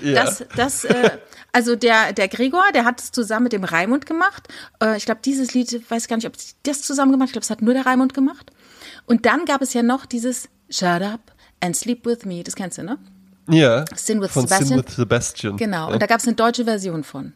Ja. Das, das, äh, also der, der Gregor, der hat es zusammen mit dem Raimund gemacht. Äh, ich glaube, dieses Lied, weiß gar nicht, ob sie das zusammen gemacht. Ich glaube, es hat nur der Raimund gemacht. Und dann gab es ja noch dieses Shut up and sleep with me. Das kennst du, ne? ja. Sin with Sebastian. Sin with Sebastian. Genau. Ja. Und da gab es eine deutsche Version von.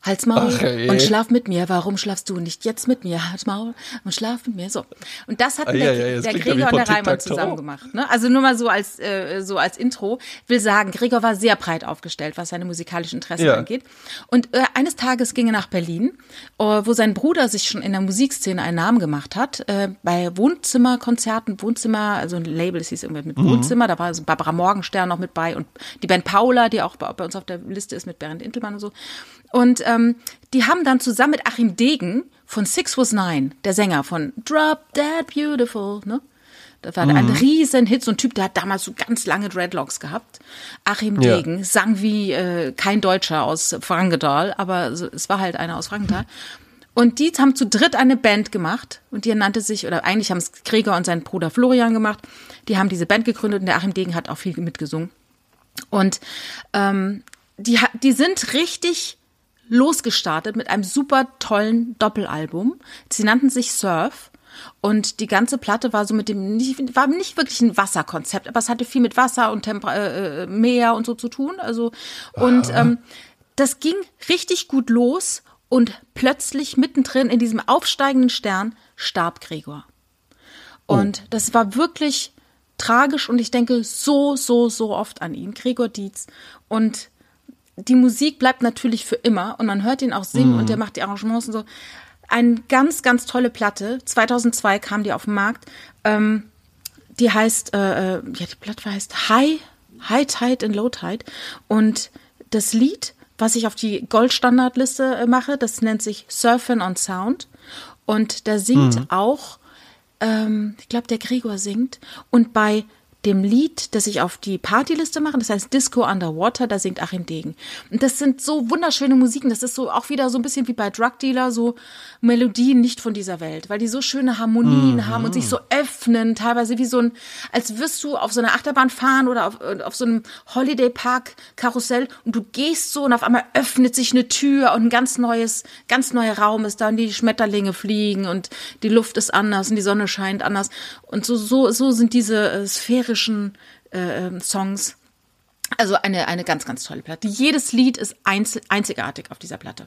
Halt's Maul Ach, und schlaf mit mir. Warum schlafst du nicht jetzt mit mir? Halt's Maul und schlaf mit mir. So. Und das hatten Ah, der, ja, der Gregor und der Reimann zusammen gemacht. Ne? Also nur mal so als, äh, so als Intro. Ich will sagen, Gregor war sehr breit aufgestellt, was seine musikalischen Interessen Ja. angeht. Und äh, eines Tages ging er nach Berlin, äh, wo sein Bruder sich schon in der Musikszene einen Namen gemacht hat. Äh, bei Wohnzimmerkonzerten, Wohnzimmer, also ein Label, es hieß irgendwie mit Mhm. Wohnzimmer, da war so Barbara Morgenstern noch mit bei und die Band Paula, die auch bei, bei uns auf der Liste ist mit Bernd Intelmann und so. Und ähm, die haben dann zusammen mit Achim Degen von Six Was Nine, der Sänger von Drop That Beautiful, ne? Das war ein riesen Hit, so ein Typ, der hat damals so ganz lange Dreadlocks gehabt. Achim Ja. Degen sang wie äh, kein Deutscher aus Frankenthal, aber es war halt einer aus Frankenthal. Und die haben zu dritt eine Band gemacht und die nannte sich, oder eigentlich haben es Gregor und sein Bruder Florian gemacht. Die haben diese Band gegründet und der Achim Degen hat auch viel mitgesungen. Und ähm, die, die sind richtig losgestartet mit einem super tollen Doppelalbum. Sie nannten sich Surf. Und die ganze Platte war so mit dem, nicht, war nicht wirklich ein Wasserkonzept, aber es hatte viel mit Wasser und Temper äh, äh, Meer und so zu tun. Also, und ähm, das ging richtig gut los und plötzlich mittendrin in diesem aufsteigenden Stern starb Gregor. Und das war wirklich tragisch und ich denke so, so, so oft an ihn, Gregor Dietz. Und die Musik bleibt natürlich für immer und man hört ihn auch singen und der macht die Arrangements und so. Eine ganz, ganz tolle Platte. 2002 kam die auf den Markt. Ähm, die heißt, äh, äh, ja, die Platte heißt High, High Tide and Low Tide. Und das Lied, was ich auf die Goldstandardliste äh, mache, das nennt sich Surfing on Sound. Und da singt auch ähm, ich glaube, der Gregor singt. Und bei dem Lied, das ich auf die Partyliste mache, das heißt Disco Underwater, da singt Achim Degen. Und das sind so wunderschöne Musiken, das ist so auch wieder so ein bisschen wie bei Drug Dealer, so Melodien nicht von dieser Welt, weil die so schöne Harmonien mhm. haben und sich so öffnen, teilweise wie so ein, als wirst du auf so einer Achterbahn fahren oder auf, auf so einem Holiday Park Karussell und du gehst so und auf einmal öffnet sich eine Tür und ein ganz neues, ganz neuer Raum ist da und die Schmetterlinge fliegen und die Luft ist anders und die Sonne scheint anders und so, so, so sind diese äh, Sphäre lyrischen äh, ähm, Songs. Also eine, eine ganz, ganz tolle Platte. Jedes Lied ist einzel, einzigartig auf dieser Platte.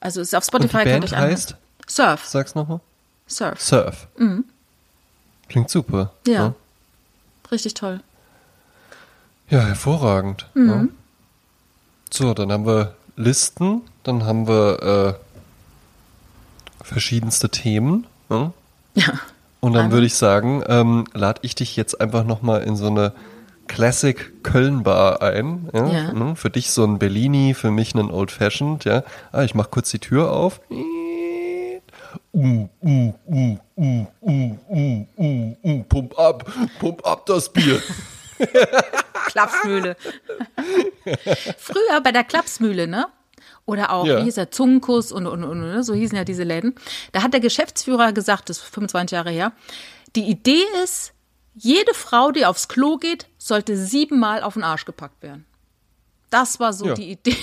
Also ist auf Spotify. Und die Band heißt? Surf. Sag's nochmal. Surf. Surf. Mhm. Klingt super. Ja. ja. Richtig toll. Ja, hervorragend. Mhm. Ja. So, dann haben wir Listen, dann haben wir äh, verschiedenste Themen. Ja. ja. Und dann würde ich sagen, ähm, lade ich dich jetzt einfach nochmal in so eine Classic Köln Bar ein. Ja? ja. Ne? Für dich so ein Bellini, für mich ein Old Fashioned. Ja? Ah, ich mach kurz die Tür auf. Uh, uh, uh, uh, uh, uh, uh, uh, pump ab, pump ab das Bier. Klapsmühle. Früher bei der Klapsmühle, ne? Oder auch, ja. wie hieß er, Zungenkuss und, und, und, ne, so hießen ja diese Läden. Da hat der Geschäftsführer gesagt, das ist 25 Jahre her, die Idee ist, jede Frau, die aufs Klo geht, sollte siebenmal auf den Arsch gepackt werden. Das war so ja. die Idee.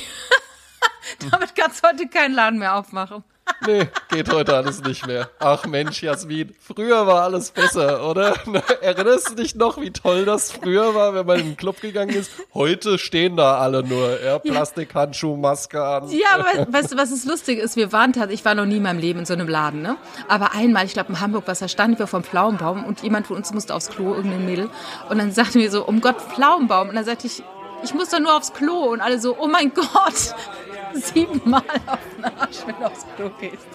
Damit kannst du heute keinen Laden mehr aufmachen. Nee, geht heute alles nicht mehr. Ach Mensch, Jasmin, früher war alles besser, oder? Erinnerst du dich noch, wie toll das früher war, wenn man in den Club gegangen ist? Heute stehen da alle nur, ja, Plastikhandschuh, Maske an. Ja, aber weißt du, was ist lustig ist? Wir waren tatsächlich, ich war noch nie in meinem Leben in so einem Laden, ne? Aber einmal, ich glaube in Hamburg, was da standen wir vom Pflaumenbaum und jemand von uns musste aufs Klo, irgendein Mädel. Und dann sagten wir so, um Gott, Pflaumenbaum. Und dann sagte ich, ich muss doch nur aufs Klo. Und alle so, oh mein Gott, siebenmal auf den Arsch, wenn du aufs Klo gehst.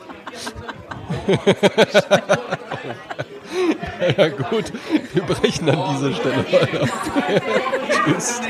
ja gut, wir brechen an dieser Stelle mal ab. Tschüss.